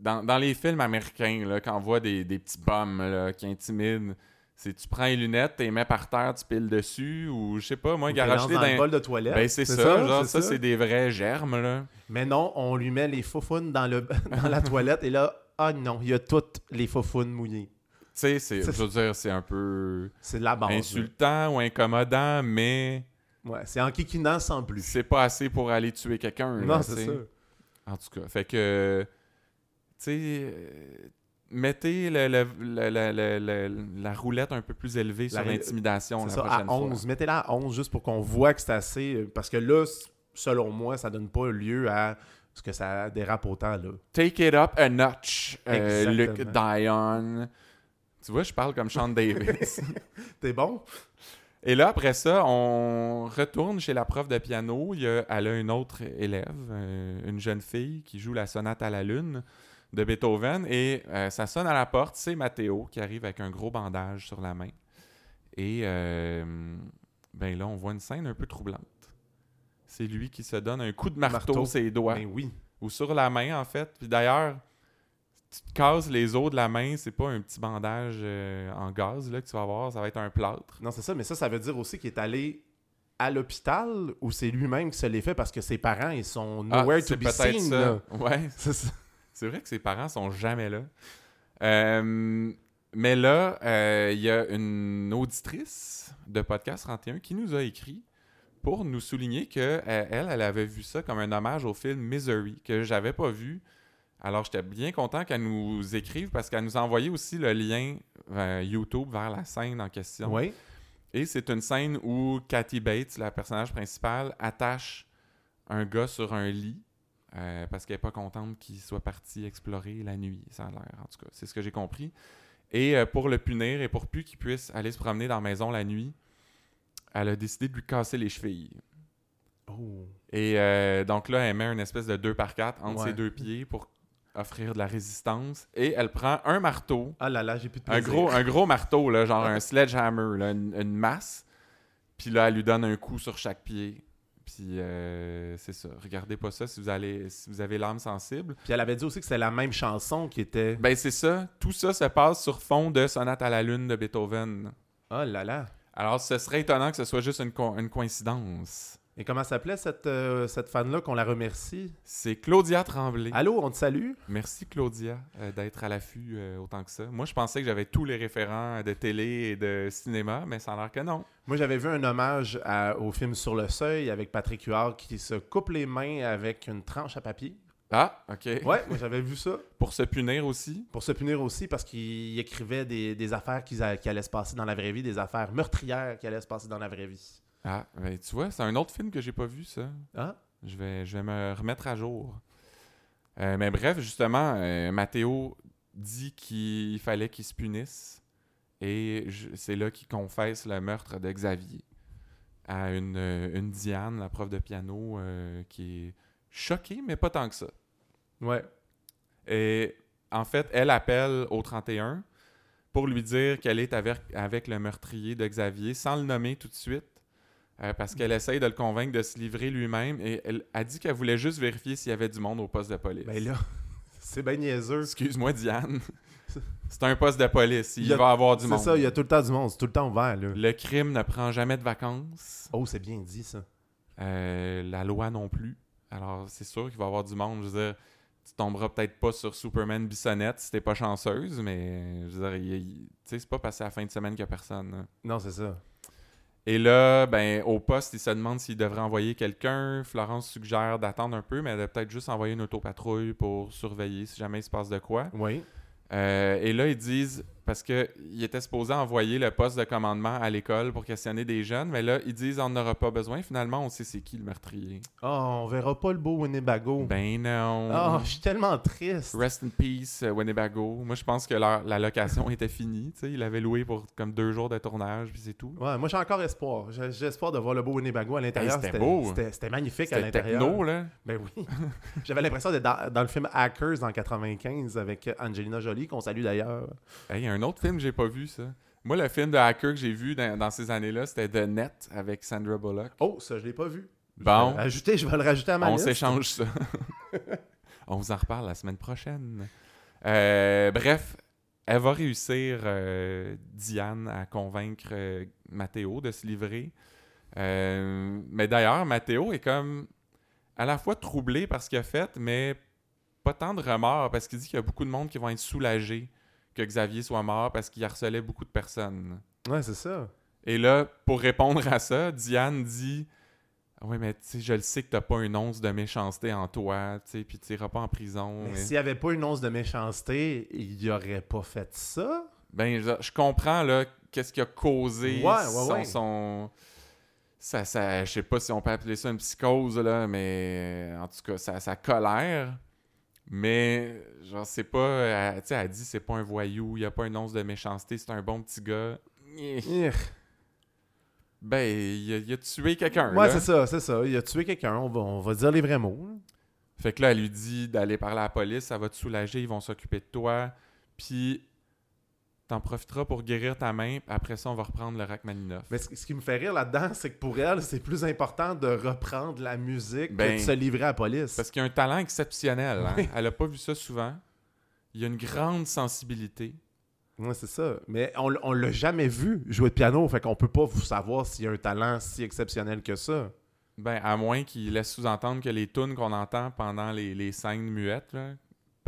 dans, dans les films américains, là, quand on voit des, des petits bums là, qui intimident, c'est tu prends les lunettes, tu les mets par terre, tu piles dessus, ou je sais pas, moi, garoche-les dans le bol de toilette. Ben, c'est ça, genre, ça, ça. c'est des vrais germes, là. Mais non, on lui met les faufounes dans, le, dans la toilette et là, ah non, il y a toutes les faufounes mouillées. sais, c'est, je veux dire, c'est un peu C'est de la base. insultant ou incommodant, mais Ouais, c'est enquiquinant sans plus. c'est pas assez pour aller tuer quelqu'un. Non, tu c'est sais. ça. En tout cas, fait que, tu sais, mettez le- le- le- la roulette un peu plus élevée La sur l'intimidation la ça, prochaine à 11. Mettez-la à 11 juste pour qu'on voit que c'est assez. Parce que là, selon moi, ça donne pas lieu à ce que ça dérape autant. là. Take it up a notch, euh, Luke. Dion. Tu vois, je parle comme Sean Davis. T'es bon? Et là, après ça, on retourne chez la prof de piano. Il y a, elle a une autre élève, euh, une jeune fille qui joue la sonate à la lune de Beethoven. Et euh, ça sonne à la porte. C'est Matteo qui arrive avec un gros bandage sur la main. Et euh, ben là, on voit une scène un peu troublante. C'est lui qui se donne un coup de marteau, Marteau. ses doigts, Ben oui. ou sur la main en fait. Puis d'ailleurs, tu te casses les os de la main, c'est pas un petit bandage euh, en gaz là, que tu vas avoir, ça va être un plâtre. Non, c'est ça, mais ça, ça veut dire aussi qu'il est allé à l'hôpital ou c'est lui-même qui se l'est fait parce que ses parents, ils sont Ah, nowhere to be seen. ça. là. Ouais, C'est ça. C'est vrai que ses parents sont jamais là. Euh, mais là, euh, il y a une auditrice de Podcast 31 qui nous a écrit pour nous souligner que euh, elle, elle avait vu ça comme un hommage au film Misery, que j'avais pas vu. Alors, j'étais bien content qu'elle nous écrive parce qu'elle nous a envoyé aussi le lien euh, YouTube vers la scène en question. Oui. Et c'est une scène où Kathy Bates, la personnage principale, attache un gars sur un lit euh, parce qu'elle n'est pas contente qu'il soit parti explorer la nuit. Ça a l'air, en tout cas. C'est ce que j'ai compris. Et euh, pour le punir et pour plus qu'il puisse aller se promener dans la maison la nuit, elle a décidé de lui casser les chevilles. Oh. Et euh, donc là, elle met une espèce de 2 par 4 entre Ouais. ses deux pieds pour offrir de la résistance. Et elle prend un marteau Ah là là, j'ai plus de un plaisir. gros, un gros marteau, là, genre un sledgehammer, là, une, une masse. Puis là, elle lui donne un coup sur chaque pied. Puis euh, c'est ça. Regardez pas ça si vous, allez, si vous avez l'âme sensible. Puis elle avait dit aussi que c'était la même chanson qui était. Ben c'est ça. Tout ça se passe sur fond de Sonate à la lune de Beethoven. Oh là là. Alors, ce serait étonnant que ce soit juste une, co- une coïncidence. Et comment s'appelait cette, euh, cette fan-là qu'on la remercie? C'est Claudia Tremblay. Allô, on te salue? Merci Claudia euh, d'être à l'affût euh, autant que ça. Moi, je pensais que j'avais tous les référents de télé et de cinéma, mais ça a l'air que non. Moi, j'avais vu un hommage à- au film Sur le seuil avec Patrick Huard qui se coupe les mains avec une tranche à papier. Ah, OK. Ouais, moi j'avais vu ça. Pour se punir aussi? Pour se punir aussi parce qu'il écrivait des, des affaires qui, qui allaient se passer dans la vraie vie, des affaires meurtrières qui allaient se passer dans la vraie vie. Ah, ben, tu vois, c'est un autre film que j'ai pas vu, ça. Ah? Je vais, je vais me remettre à jour. Euh, mais bref, justement, euh, Mathéo dit qu'il fallait qu'il se punisse. Et c'est là qu'il confesse le meurtre de Xavier à une, euh, une Diane, la prof de piano, euh, qui est choquée, mais pas tant que ça. Ouais. Et en fait, elle appelle au 31 pour lui dire qu'elle est avec, avec le meurtrier de Xavier sans le nommer tout de suite. Euh, parce qu'elle essaye de le convaincre de se livrer lui-même et elle a dit qu'elle voulait juste vérifier s'il y avait du monde au poste de police. Ben là, c'est bien niaiseux. Excuse-moi, Diane. C'est un poste de police. Il, Il y a- va avoir du C'est monde. ça, il y a tout le temps du monde, c'est tout le temps ouvert là. Le crime ne prend jamais de vacances. Oh, c'est bien dit ça. Euh, la loi non plus. Alors, c'est sûr qu'il va y avoir du monde. Je veux dire, tu tomberas peut-être pas sur Superman Bissonnette si t'es pas chanceuse, mais je veux dire, c'est pas passé à la fin de semaine qu'il y a personne. là. Non, c'est ça. Et là, ben, au poste, il se demande s'il devrait envoyer quelqu'un. Florence suggère d'attendre un peu, mais de peut-être juste envoyer une autopatrouille pour surveiller si jamais il se passe de quoi. Oui. Euh, et là, ils disent, parce qu'il était supposé envoyer le poste de commandement à l'école pour questionner des jeunes, mais là, ils disent on n'en aura pas besoin. Finalement, on sait c'est qui le meurtrier. Oh, on verra pas le beau Winnebago. Ben non. Oh, je suis tellement triste. Rest in peace, euh, Winnebago. Moi, je pense que leur- la location était finie. tu sais. Il avait loué pour comme deux jours de tournage, puis c'est tout. Ouais, moi j'ai encore espoir. J'ai espoir de voir le beau Winnebago à l'intérieur. Hey, c'était beau. C'était magnifique à C'était l'intérieur. techno, là. Ben oui. J'avais l'impression d'être dans, dans le film Hackers en 95 avec Angelina Jolie, qu'on salue d'ailleurs. Hey, un autre film que j'ai pas vu, ça. Moi, le film de hacker que j'ai vu dans, dans ces années-là, c'était The Net avec Sandra Bullock. Oh, ça, je l'ai pas vu. Bon, Ajouter, je vais le rajouter à ma on liste. s'échange ça. on vous en reparle la semaine prochaine. Euh, bref, elle va réussir, euh, Diane, à convaincre euh, Mathéo de se livrer. Euh, mais d'ailleurs, Mathéo est comme à la fois troublé par ce qu'il a fait, mais pas tant de remords parce qu'il dit qu'il y a beaucoup de monde qui vont être soulagés que Xavier soit mort parce qu'il harcelait beaucoup de personnes. Ouais, c'est ça. Et là, pour répondre à ça, Diane dit Oui, mais tu sais, je le sais que t'as pas une once de méchanceté en toi, tu sais, puis tu iras pas en prison. Mais s'il n'y avait pas une once de méchanceté, il aurait pas fait ça? Ben, je, je comprends, là, qu'est-ce qui a causé Ouais, ouais, son... ouais. son- Ça, ça, je sais pas si on peut appeler ça une psychose, là, mais en tout cas, sa, sa colère. Mais, genre, c'est pas... elle- Tu sais, elle dit c'est pas un voyou, il y a pas une once de méchanceté, c'est un bon petit gars. Ouais, Ben, il a, il a tué quelqu'un, ouais c'est ça, c'est ça. Il a tué quelqu'un, on va, on va dire les vrais mots. là. Fait que là, elle lui dit d'aller parler à la police, ça va te soulager, ils vont s'occuper de toi. Puis, t'en profiteras pour guérir ta main. Après ça, on va reprendre le Rachmaninoff. Mais ce, ce qui me fait rire là-dedans, c'est que pour elle, c'est plus important de reprendre la musique que Ben, de se livrer à la police. Parce qu'il y a un talent exceptionnel. hein. Oui. Elle a pas vu ça souvent. Il y a une grande sensibilité. Ouais, c'est ça. Mais on, on l'a jamais vu jouer de piano, fait qu'on peut pas vous savoir s'il y a un talent si exceptionnel que ça. Ben, à moins qu'il laisse sous-entendre que les tunes qu'on entend pendant les, les scènes muettes, là,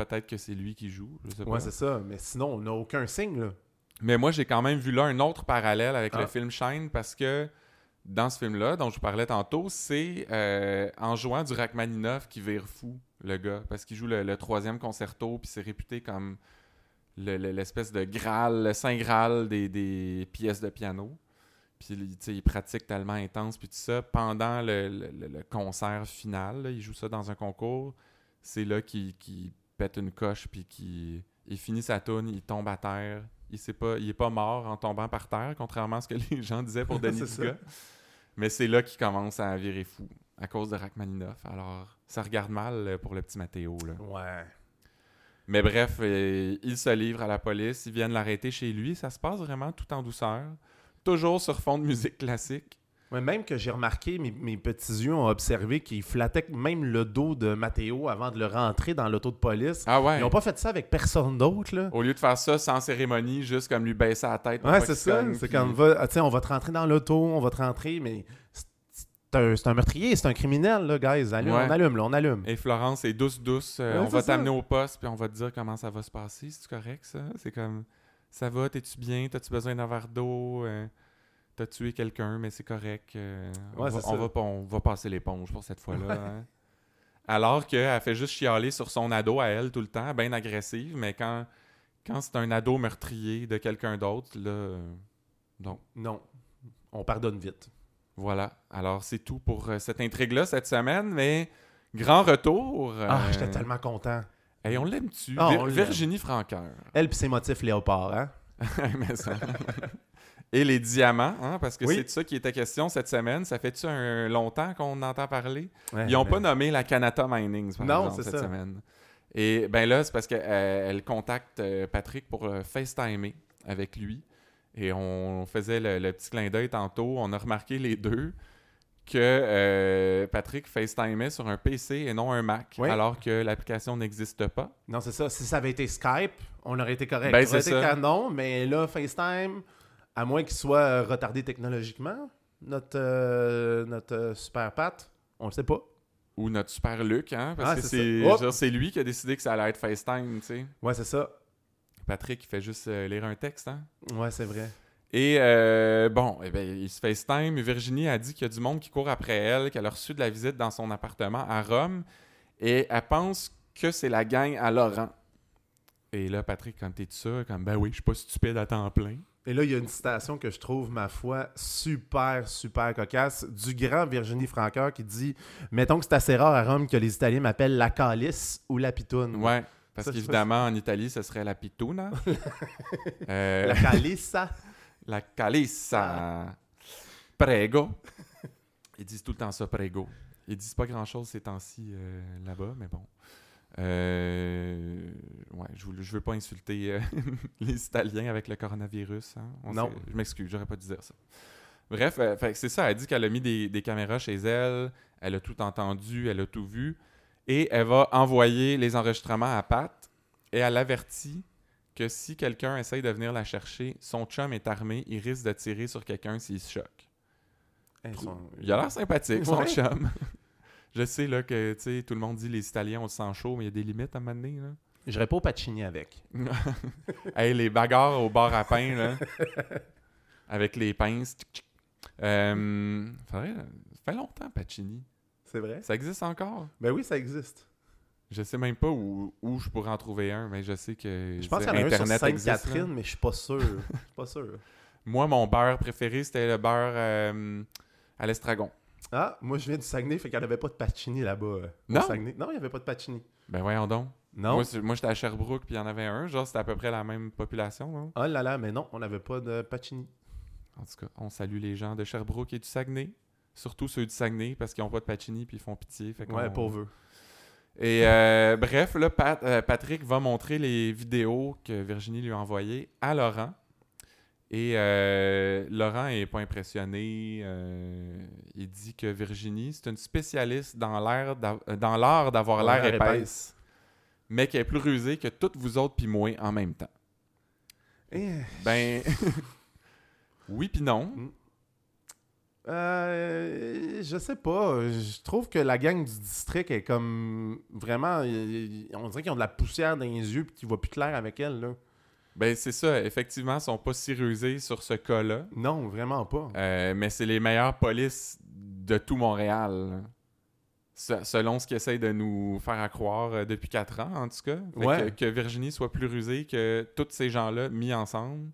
peut-être que c'est lui qui joue. Je sais pas. Ouais, c'est ça. Mais sinon, on n'a aucun signe, là. Mais moi, j'ai quand même vu là un autre parallèle avec le Ah. film Shine parce que dans ce film-là, dont je vous parlais tantôt, c'est euh, en jouant du Rachmaninoff qui vire fou, le gars, parce qu'il joue le, le troisième concerto, puis c'est réputé comme le- le- l'espèce de Graal, le Saint Graal des, des pièces de piano. Puis il- pratique tellement intense, puis tout ça. Pendant le, concert final, là, il joue ça dans un concours. C'est là qu'il qu'il pète une coche, puis qu'il il finit sa tune, il tombe à terre. Il sait pas, il est pas mort en tombant par terre, contrairement à ce que les gens disaient pour Denis. Dugas. Mais c'est là qu'il commence à virer fou, à cause de Rachmaninoff. Alors, ça regarde mal euh, pour le petit Mathéo, là. Ouais. Mais bref, euh, il se livre à la police, ils viennent l'arrêter chez lui. Ça se passe vraiment tout en douceur. Toujours sur fond de musique classique. Ouais, même que j'ai remarqué, mes, mes petits yeux ont observé qu'il flattait même le dos de Mathéo avant de le rentrer dans l'auto de police. Ah ouais. Ils n'ont pas fait ça avec personne d'autre, là. Au lieu de faire ça sans cérémonie, juste comme lui baisser la tête. Ouais, c'est ça. C'est puis- on va, ah, on va te rentrer dans l'auto, on va te rentrer, mais c'est un, meurtrier, c'est un criminel, là, guys. Allume, Ouais. On allume, là, on allume. Et Florence est douce, douce. Euh, Ouais, on va t'amener au poste, puis on va te dire comment ça va se passer. C'est correct, ça? C'est comme, ça va, t'es-tu bien? T'as-tu besoin d'un verre d'eau? Euh, T'as tué quelqu'un, mais c'est correct. euh, on, va, c'est on, ça. va, pas- on va passer l'éponge pour cette fois-là. hein. Alors qu'elle fait juste chialer sur son ado à elle tout le temps, bien agressive, mais quand, quand c'est un ado meurtrier de quelqu'un d'autre, là... euh, non. Non. On pardonne vite. Voilà. Alors, c'est tout pour euh, cette intrigue-là cette semaine, mais grand retour. Ah, j'étais tellement content. Hey, on l'aime-tu? Ah, Vir-. Virginie Franqueur. Elle pis ses motifs léopard, hein? Mais ça- Et les diamants, hein, parce que Oui. c'est de ça qui était question cette semaine. Ça fait-tu un longtemps qu'on entend parler? Ouais, Ils n'ont mais- pas nommé la Canada Minings, par Non, exemple, c'est cette ça. semaine. Et ben là, c'est parce qu'elle contacte euh, Patrick pour euh, FaceTimer avec lui. Et on faisait le, le petit clin d'œil tantôt. On a remarqué les deux que euh, Patrick FaceTimait sur un PC et non un Mac, Oui. alors que l'application n'existe pas. Non, c'est ça. Si ça avait été Skype, on aurait été correct. Ben, ça aurait été ça. canon, mais là, FaceTime, à moins qu'il soit euh, retardé technologiquement, notre, euh, notre euh, super Pat, on le sait pas. Ou notre super Luc, hein, parce Ah, que c'est lui qui a décidé que ça allait être FaceTime, tu sais. Ouais, c'est ça. Patrick, il fait juste lire un texte, hein. Ouais, c'est vrai. Et euh, bon, eh ben, il se FaceTime. Virginie a dit qu'il y a du monde qui court après elle, qu'elle a reçu de la visite dans son appartement à Rome. Et elle pense que c'est la gang à Laurent. Et là, Patrick, quand t'es de ça, comme ben oui, je suis pas stupide à temps plein. Et là, il y a une citation que je trouve, ma foi, super, super cocasse, du grand Virginie Francoeur qui dit Mettons que c'est assez rare à Rome que les Italiens m'appellent la calice ou la pitoune. Ouais. Parce qu'évidemment, en Italie, ce serait la pituna. Euh, La calissa. La calissa. Prego. Ils disent tout le temps ça, prego. Ils disent pas grand-chose ces temps-ci euh, là-bas, mais bon. Euh, ouais, je, je veux pas insulter euh, les Italiens avec le coronavirus. hein. On Non. je m'excuse, j'aurais pas dû dire ça. Bref, euh, c'est ça. Elle dit qu'elle a mis des, des caméras chez elle. Elle a tout entendu, elle a tout vu. Et elle va envoyer les enregistrements à Pat. Et elle avertit que si quelqu'un essaye de venir la chercher, son chum est armé, il risque de tirer sur quelqu'un s'il se choque. Il a l'air sympathique, son chum. Je sais là que tu sais, tout le monde dit les Italiens ont le sang chaud, mais il y a des limites à un moment donné. Là. J'irais pas au Pacini avec. hey, les bagarres au bar à pain, là. avec les pinces. Tchic, tchic. Euh, faudrait- ça fait longtemps, Pacini. C'est vrai? Ça existe encore? Ben oui, ça existe. Je sais même pas où, où je pourrais en trouver un, mais je sais que Je pense qu'il y en a un sur existe, là. Sainte-Catherine, mais je suis pas sûr. Je suis pas sûr. Moi, mon beurre préféré, c'était le beurre euh, à l'estragon. Ah, moi je viens du Saguenay, fait qu'il n'y avait pas de Pacini là-bas. euh, au Non? Saguenay. Non, il n'y avait pas de Pacini. Ben voyons donc. Non? Moi, j'étais à Sherbrooke, puis il y en avait un. Genre, c'était à peu près la même population. non? Oh là là, mais non, on n'avait pas de Pacini. En tout cas, on salue les gens de Sherbrooke et du Saguenay. Surtout ceux du Saguenay, parce qu'ils n'ont pas de Pacini, puis ils font pitié. Fait Ouais, pauvre. Et euh, bref, là, Pat- euh, Patrick va montrer les vidéos que Virginie lui a envoyées à Laurent. Et euh, Laurent est pas impressionné. euh, il dit que Virginie, c'est une spécialiste dans l'air euh, dans l'art d'avoir l'air épaisse, mais qu'elle est plus rusée que toutes vous autres puis moi en même temps. Eh, Ben, oui puis non. Euh, je sais pas. Je trouve que la gang du district est comme vraiment. On dirait qu'ils ont de la poussière dans les yeux et qu'ils voient plus clair avec elle. Là. Ben, c'est ça. Effectivement, ils sont pas si rusés sur ce cas-là. Non, vraiment pas. Euh, mais c'est les meilleures polices de tout Montréal. Se- Selon ce qu'ils essayent de nous faire à croire euh, depuis quatre ans, en tout cas. Ouais. que, que Virginie soit plus rusée que tous ces gens-là mis ensemble.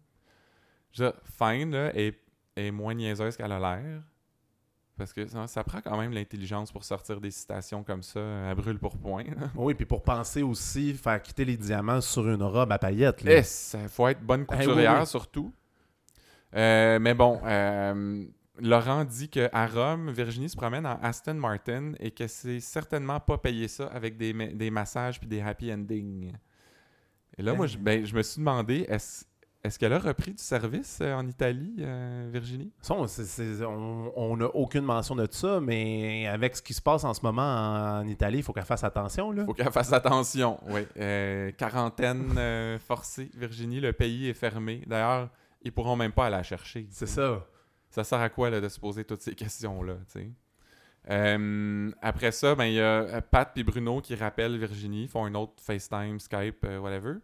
Je Fine là, est, est moins niaiseuse qu'elle a l'air. Parce que ça, ça prend quand même l'intelligence pour sortir des citations comme ça à brûle pour point. là. Oui, puis pour penser aussi faire quitter les diamants sur une robe à paillettes. là. Eh, ça faut être bonne Eh, couturière oui. surtout. Euh, mais bon, euh, Laurent dit qu'à Rome, Virginie se promène en Aston Martin et que c'est certainement pas payé ça avec des, ma- des massages puis des happy endings. Et là, moi, Eh. je, ben, je me suis demandé, est-ce est-ce qu'elle a repris du service euh, en Italie, euh, Virginie? Ça, on- c'est- c'est- on on n'a aucune mention de ça, mais avec ce qui se passe en ce moment en, en Italie, il faut qu'elle fasse attention. Là. Faut qu'elle fasse attention. Oui. Euh, quarantaine forcée, Virginie. Le pays est fermé. D'ailleurs, ils pourront même pas aller la chercher. C'est ça. Ça sert à quoi là, de se poser toutes ces questions-là, après ça, ben, il y a Pat et Bruno qui rappellent Virginie, font un autre FaceTime, Skype, whatever.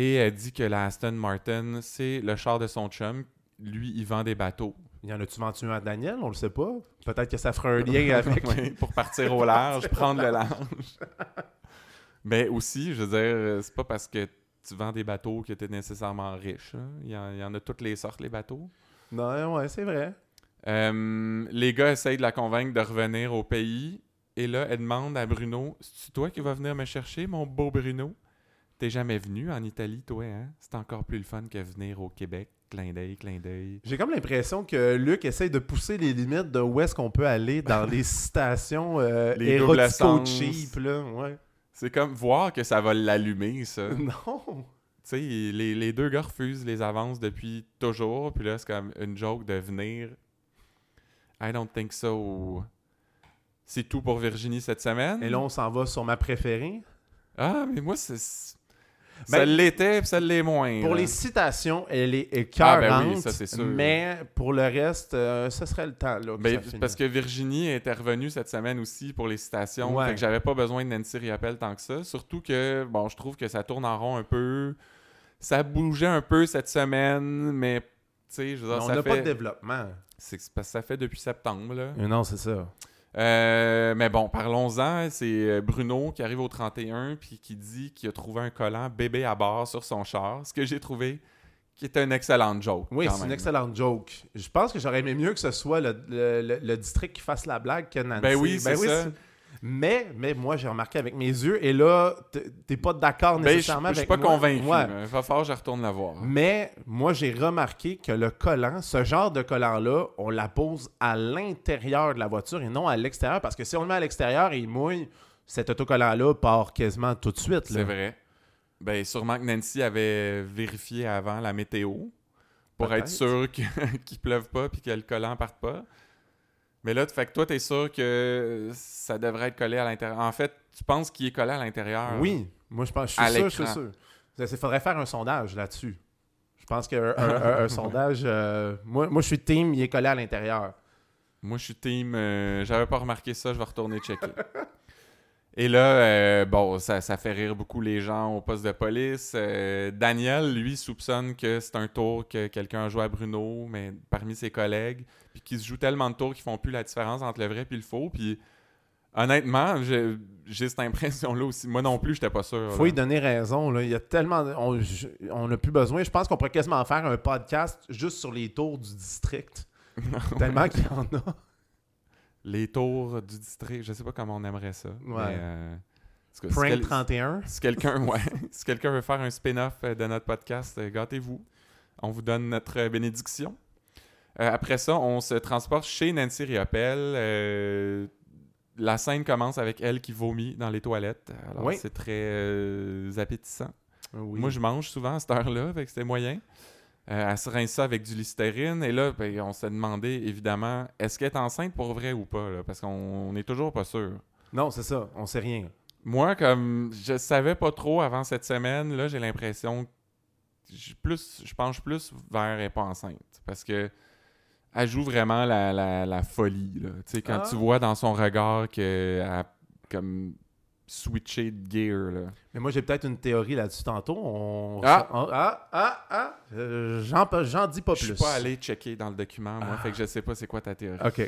Et elle dit que la Aston Martin, c'est le char de son chum. Lui, il vend des bateaux. Il y en a-tu vendu un à Daniel? On le sait pas. Peut-être que ça fera un lien avec. Oui, pour partir au large, prendre le large. Mais aussi, je veux dire, euh, c'est pas parce que tu vends des bateaux que tu es nécessairement riche. hein. Il y, en, il y en a toutes les sortes, les bateaux. Non, ouais, c'est vrai. Euh, les gars essayent de la convaincre de revenir au pays. Et là, elle demande à Bruno C'est toi qui vas venir me chercher, mon beau Bruno? T'es jamais venu en Italie, toi, hein? C'est encore plus le fun que venir au Québec. Clin d'œil, clin d'œil. J'ai comme l'impression que Luc essaye de pousser les limites de où est-ce qu'on peut aller dans les citations euh, Les cheap, là. Ouais. C'est comme voir que ça va l'allumer, ça. tu non. sais, les, les deux gars refusent les avances depuis toujours. Puis là, c'est comme une joke de venir. I don't think so. C'est tout pour Virginie cette semaine. Et là, on s'en va sur ma préférée. Ah, mais moi, c'est. Ben, ça l'était, puis ça l'est moins. Pour là. les citations, elle est Ah, écœurante. ben oui, ça, c'est sûr. Mais pour le reste, euh, ce serait le temps. Là, que Ben, ça parce que Virginie était revenue cette semaine aussi pour les citations. Ouais. Fait que j'avais pas besoin de Nancy Riappel tant que ça. Surtout que, bon, je trouve que ça tourne en rond un peu. Ça bougeait un peu cette semaine, mais, tu sais, je veux dire, on n'a fait... pas de développement. c'est parce que ça fait depuis septembre, là. Non, c'est ça. Euh, mais bon, parlons-en. C'est euh, Bruno qui arrive au 31 puis qui dit qu'il a trouvé un collant bébé à bord sur son char. Ce que j'ai trouvé qui est une excellente joke. Oui, c'est une excellente joke. Je pense que j'aurais aimé mieux que ce soit le, le- le- le district qui fasse la blague que Nancy. Ben oui, c'est ça. Mais, mais moi, j'ai remarqué avec mes yeux, et là, t'es pas d'accord Ben, je je nécessairement suis pas convaincu. Ouais. Il va falloir que je retourne la voir. Mais moi, j'ai remarqué que le collant, ce genre de collant-là, on la pose à l'intérieur de la voiture et non à l'extérieur. Parce que si on le met à l'extérieur et il mouille, cet autocollant-là part quasiment tout de suite. C'est vrai. Ben, sûrement que Nancy avait vérifié avant la météo pour être sûr qu'il pleuve pas puis que le collant parte pas. Mais là, fait que toi, t'es sûr que ça devrait être collé à l'intérieur. En fait, tu penses qu'il est collé à l'intérieur? Oui, moi, je pense, je suis sûr, je suis sûr. Il faudrait faire un sondage là-dessus. Je pense qu'un un, un- un sondage... euh, moi, moi, je suis team, il est collé à l'intérieur. Moi, je suis team. euh, J'avais pas remarqué ça, je vais retourner checker. Et là, euh, bon, ça, ça fait rire beaucoup les gens au poste de police. Euh, Daniel, lui, soupçonne que c'est un tour que quelqu'un a joué à Bruno, mais parmi ses collègues, puis qu'il se joue tellement de tours qu'ils font plus la différence entre le vrai et le faux. Puis honnêtement, j'ai cette impression-là aussi. Moi non plus, j'étais pas sûr. Faut là. y donner raison. Là. Il y a tellement. on n'a plus besoin. Je pense qu'on pourrait quasiment faire un podcast juste sur les tours du district. tellement qu'il y en a. Les tours du district, je sais pas comment on aimerait ça. mais, euh, si Prank quel- 31. Si quelqu'un ouais, si quelqu'un veut faire un spin-off euh, de notre podcast, euh, gâtez-vous. On vous donne notre bénédiction. Euh, après ça, on se transporte chez Nancy Riopelle. Euh, la scène commence avec elle qui vomit dans les toilettes. Alors, Oui. c'est très appétissant. Oui. Moi, je mange souvent à cette heure-là, que c'était moyen. Euh, elle se rince ça avec du Listerine. Et là, ben, on s'est demandé, évidemment, est-ce qu'elle est enceinte pour vrai ou pas? là? parce qu'on on est toujours pas sûr. Non, c'est ça. On sait rien. Moi, comme je savais pas trop avant cette semaine, là, j'ai l'impression que je, plus, je penche plus vers elle est pas enceinte. Parce que elle joue vraiment la, la, la folie. Là. Tu sais, quand Ah. tu vois dans son regard qu'elle a comme switché de gear. Là. Mais moi, j'ai peut-être une théorie là-dessus tantôt. On... Ah! on- ah! Ah! Ah! Euh, J'en dis pas Je plus. suis pas allé checker dans le document, moi, Ah. fait que je sais pas c'est quoi ta théorie. OK.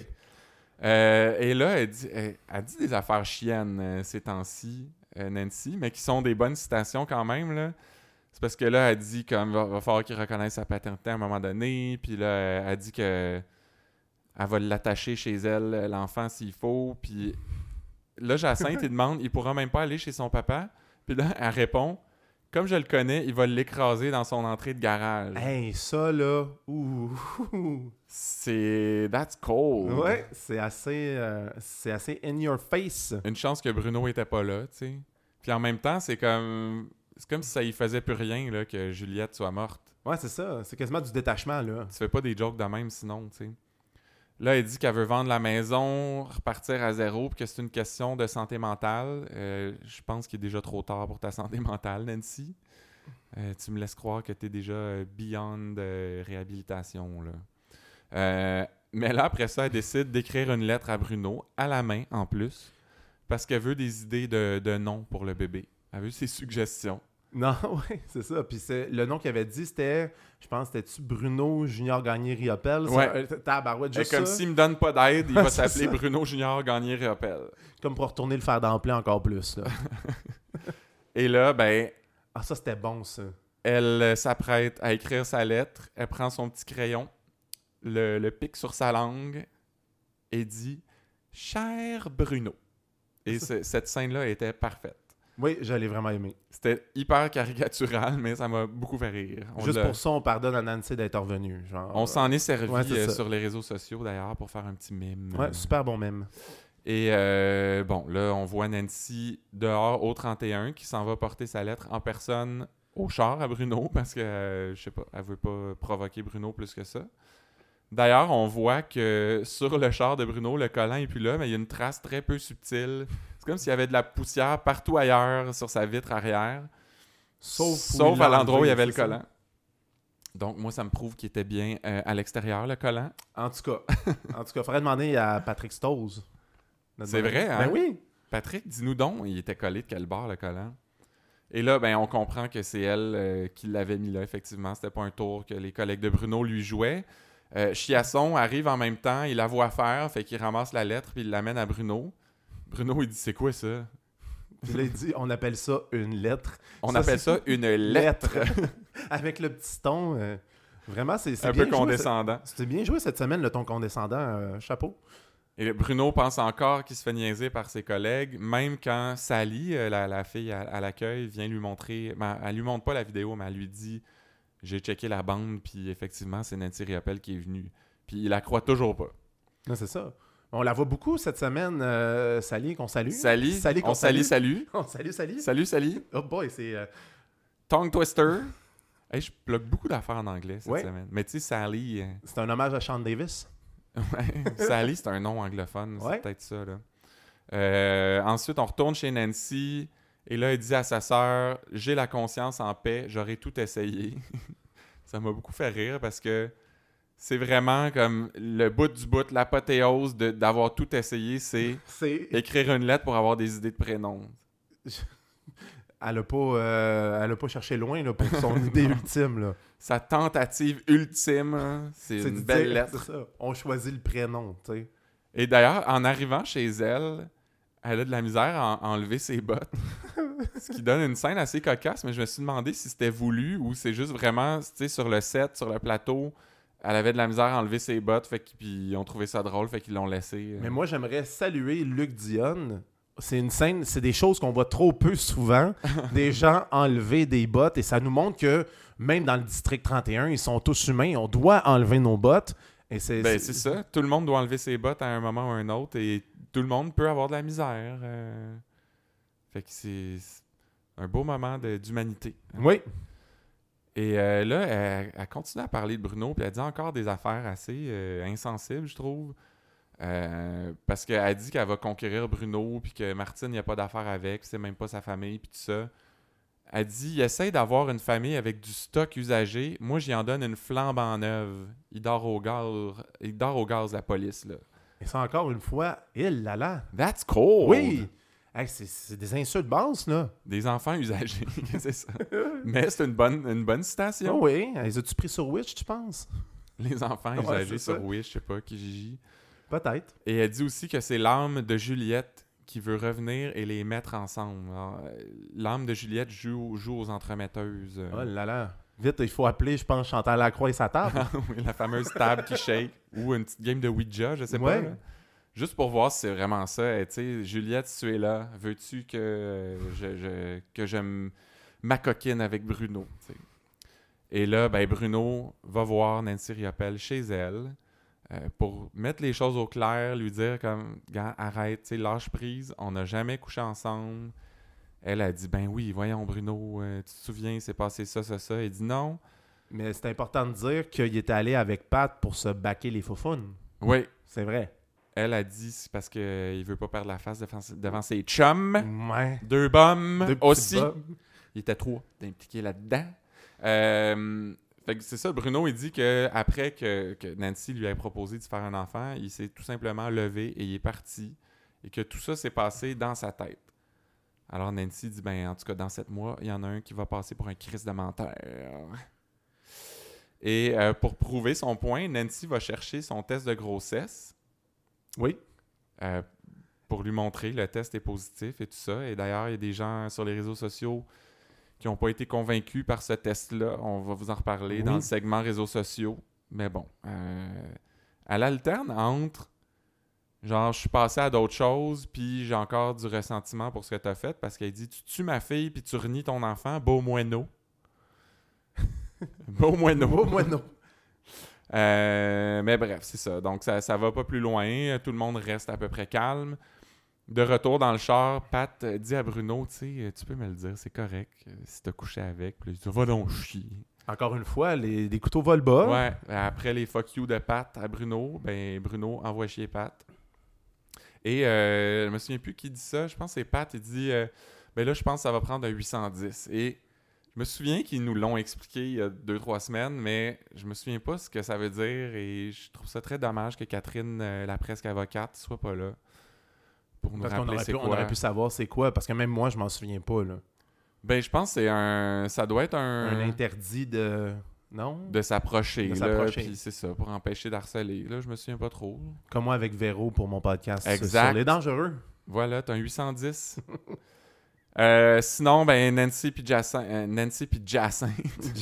Euh, et là, elle dit, elle, elle dit des affaires chiennes euh, ces temps-ci, Nancy, mais qui sont des bonnes citations quand même. Là. C'est parce que là, elle dit comme va, va falloir qu'il reconnaisse sa paternité à un moment donné. Puis là, elle, elle dit que elle va l'attacher chez elle, l'enfant, s'il faut. Puis là, Jacinthe, il demande il pourra même pas aller chez son papa. Puis là, elle répond comme je le connais, il va l'écraser dans son entrée de garage. Hey, ça, là. Ouh. C'est. That's cold. Ouais, c'est assez, euh, c'est assez in your face. Une chance que Bruno était pas là, tu sais. Puis en même temps, c'est comme. C'est comme si ça y faisait plus rien là, que Juliette soit morte. Ouais, c'est ça. C'est quasiment du détachement, là. Tu fais pas des jokes de même sinon, tu sais. Là, elle dit qu'elle veut vendre la maison, repartir à zéro, puis que c'est une question de santé mentale. Euh, je pense qu'il est déjà trop tard pour ta santé mentale, Nancy. Euh, tu me laisses croire que tu es déjà euh, beyond euh, réhabilitation. Mais là, après ça, elle décide d'écrire une lettre à Bruno, à la main en plus, parce qu'elle veut des idées de, de nom pour le bébé. Elle veut ses suggestions. Non, ouais, c'est ça. Puis le nom qu'il avait dit, c'était, je pense, c'était-tu Bruno Junior Gagné Riopel? Ouais. un- Tabarouette, Et juste comme ça, s'il me donne pas d'aide, il va s'appeler. Bruno Junior Gagné Réopel. comme pour retourner le fer d'emploi encore plus, là. Et là, ben, ah, ça, c'était bon, ça. Elle euh, s'apprête à écrire sa lettre. Elle prend son petit crayon, le, le pique sur sa langue et dit Cher Bruno. Et ce- cette scène-là était parfaite. Oui, je l'ai vraiment aimé. C'était hyper caricatural, mais ça m'a beaucoup fait rire. On, Juste pour ça, on pardonne à Nancy d'être revenue. Genre, on s'en est servi Ouais, euh, sur les réseaux sociaux d'ailleurs pour faire un petit mime. Ouais, super bon même. Et euh, bon, là, on voit Nancy dehors au 31 qui s'en va porter sa lettre en personne au char à Bruno parce que, euh, je sais pas, elle veut pas provoquer Bruno plus que ça. D'ailleurs, on voit que sur le char de Bruno, le collant est plus là, mais il y a une trace très peu subtile. Comme s'il y avait de la poussière partout ailleurs sur sa vitre arrière, Sauf, sauf à l'endroit où il y avait le collant. Donc, moi, ça me prouve qu'il était bien euh, à l'extérieur, le collant. En tout cas, en tout cas, faudrait demander à Patrick Stose. C'est vrai, hein? Ben oui. Patrick, dis-nous donc, il était collé de quel bord le collant? Et là, ben, on comprend que c'est elle euh, qui l'avait mis là, effectivement. C'était pas un tour que les collègues de Bruno lui jouaient. Euh, Chiasson arrive en même temps, il la voit faire, fait qu'il ramasse la lettre puis il l'amène à Bruno. Bruno, il dit C'est quoi ça? Là, il dit, on appelle ça une lettre. On Ça, appelle ça une lettre. Avec le petit ton. euh, vraiment, c'est un bien peu joué, condescendant. ce- C'était bien joué cette semaine, le ton condescendant. euh, chapeau. Et Bruno pense encore qu'il se fait niaiser par ses collègues, même quand Sally, euh, la, la fille à, à l'accueil, vient lui montrer. ben, elle lui montre pas la vidéo, mais elle lui dit J'ai checké la bande, puis effectivement, c'est Nancy Riopelle qui est venue. Puis il la croit toujours pas. Non, c'est ça. On la voit beaucoup cette semaine, euh, Sally, qu'on salue. Sally, Sally, qu'on on salue, salut. On salue, Sally. Salut, Sally. Oh boy, c'est... euh, Tongue Twister. Hey, je bloque beaucoup d'affaires en anglais cette Ouais. semaine. Mais tu sais, Sally. euh, c'est un hommage à Sean Davis. Sally, c'est un nom anglophone, c'est Ouais. peut-être ça. Là. Euh, ensuite, on retourne chez Nancy et là, elle dit à sa sœur J'ai la conscience en paix, j'aurais tout essayé. ça m'a beaucoup fait rire parce que C'est vraiment comme le bout du bout, l'apothéose de- d'avoir tout essayé, c'est C'est... écrire une lettre pour avoir des idées de prénoms. Elle a pas, euh, elle a pas cherché loin là, pour son idée ultime. Là. Sa tentative ultime, hein, c'est une belle dire- lettre. ça. On choisit le prénom, tu sais. Et d'ailleurs, en arrivant chez elle, elle a de la misère à en- enlever ses bottes. Ce qui donne une scène assez cocasse, mais je me suis demandé si c'était voulu ou c'est juste vraiment, sur le set, sur le plateau, elle avait de la misère à enlever ses bottes, fait puis ils ont trouvé ça drôle, fait qu'ils l'ont laissé. euh. Mais moi, j'aimerais saluer Luc Dionne. C'est une scène, c'est des choses qu'on voit trop peu souvent. des gens enlever des bottes et ça nous montre que même dans le district 31, ils sont tous humains. On doit enlever nos bottes. Et c'est, Ben, c'est ça. Tout le monde doit enlever ses bottes à un moment ou à un autre et tout le monde peut avoir de la misère. euh. Fait que c'est c'est un beau moment de- d'humanité. Oui. Et euh, là, elle, elle continue à parler de Bruno, puis elle dit encore des affaires assez euh, insensibles, je trouve. Euh, parce qu'elle dit qu'elle va conquérir Bruno, puis que Martine, il n'y a pas d'affaires avec, c'est même pas sa famille, puis tout ça. Elle dit il essaye d'avoir une famille avec du stock usagé. Moi, j'y en donne une flambe en neuve. Il dort au gaz, il dort au gaz, la police, là. Et ça, encore une fois, il là là. That's cool! Oui. Hey, c'est, des insultes basses, là. Des enfants usagés, c'est ça. Mais c'est une bonne, une bonne citation. Oh oui. Les as-tu pris sur Witch, tu penses? Les enfants Ouais, usagés ça. sur Wish, je sais pas, Kijiji. Peut-être. Et elle dit aussi que c'est l'âme de Juliette qui veut revenir et les mettre ensemble. Euh, L'âme de Juliette joue, joue aux entremetteuses. Oh là là. Vite, il faut appeler, je pense, Chantal Lacroix et sa table. Oui, la fameuse table qui shake. Ou une petite game de Ouija, je sais Ouais. pas. là. Juste pour voir si c'est vraiment ça. Tu sais, Juliette, si tu es là, veux-tu que je, je- que je m- m'acoquine avec Bruno? Et là, ben, Bruno va voir Nancy Riopelle chez elle euh, pour mettre les choses au clair, lui dire comme, Gars, arrête, lâche prise, on n'a jamais couché ensemble. Elle a dit, ben oui, voyons Bruno, euh, tu te souviens, c'est passé ça, ça, ça. Il dit non. Mais c'est important de dire qu'il est allé avec Pat pour se baquer les faufounes. Oui, C'est vrai. Elle a dit c'est parce qu'il veut pas perdre la face devant, devant ses chums. Ouais. Deux bombes Deux aussi. Il était trois impliqués là-dedans. Euh, fait que c'est ça, Bruno, il dit que après que, que Nancy lui a proposé de faire un enfant, il s'est tout simplement levé et il est parti. Et que tout ça s'est passé dans sa tête. Alors Nancy dit ben en tout cas dans sept mois, il y en a un qui va passer pour un Christ de menteur. Et euh, pour prouver son point, Nancy va chercher son test de grossesse. Oui. euh, pour lui montrer le test est positif et tout ça. Et d'ailleurs, il y a des gens sur les réseaux sociaux qui n'ont pas été convaincus par ce test-là. On va vous en reparler Oui. dans le segment réseaux sociaux. Mais bon, euh, elle alterne entre genre, je suis passé à d'autres choses, puis j'ai encore du ressentiment pour ce que tu as fait parce qu'elle dit Tu tues ma fille, puis tu renies ton enfant, beau moineau. beau moineau. Oh, moi, non. Euh, mais bref, c'est ça. Donc, ça, ça va pas plus loin. Tout le monde reste à peu près calme. De retour dans le char, Pat euh, dit à Bruno, tu sais, euh, tu peux me le dire, c'est correct, si t'as couché avec. Puis il dit, va donc chier. Encore une fois, les, les couteaux volent bas. Ouais, après les fuck you de Pat à Bruno, ben Bruno envoie chier Pat. Et euh, je me souviens plus qui dit ça, je pense que c'est Pat, il dit, euh, ben là, je pense que ça va prendre un 810. Et me souviens qu'ils nous l'ont expliqué il y a deux, trois semaines, mais je me souviens pas ce que ça veut dire et je trouve ça très dommage que Catherine, euh, la presque avocate, soit pas là pour nous Parce qu'on rappeler aurait, c'est on aurait pu savoir c'est quoi, parce que même moi, je m'en souviens pas. Là. Ben, je pense que c'est un... Ça doit être un... Un interdit de. Non? De s'approcher, De là, s'approcher. puis c'est ça, pour empêcher d'harceler. Là, je me souviens pas trop. Comme moi avec Véro pour mon podcast Exact. sur les dangereux. Voilà, t'as un 810. Euh, sinon, ben Nancy puis Jacinthe. euh, Nancy puis Jacinthe.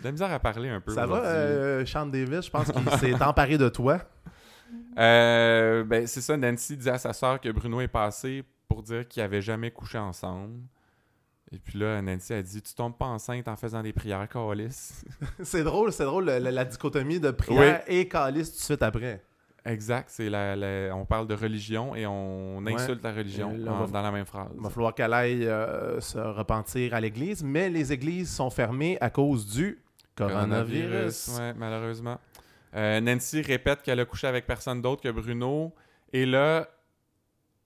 De la misère à parler un peu. Ça va, euh, Sean Davis? Je pense qu'il s'est emparé de toi. Euh, ben, c'est ça, Nancy dit à sa sœur que Bruno est passé pour dire qu'ils n'avaient jamais couché ensemble. Et puis là, Nancy a dit Tu tombes pas enceinte en faisant des prières, Calis. c'est drôle, c'est drôle la, dichotomie de prière et calice tout de suite après. Exact, c'est la, la- on parle de religion et on Ouais. insulte la religion là, en- on va- dans la même phrase. Il va falloir qu'elle aille euh, se repentir à l'église, mais les églises sont fermées à cause du coronavirus. Ouais, malheureusement. Euh, Nancy répète qu'elle a couché avec personne d'autre que Bruno. Et là,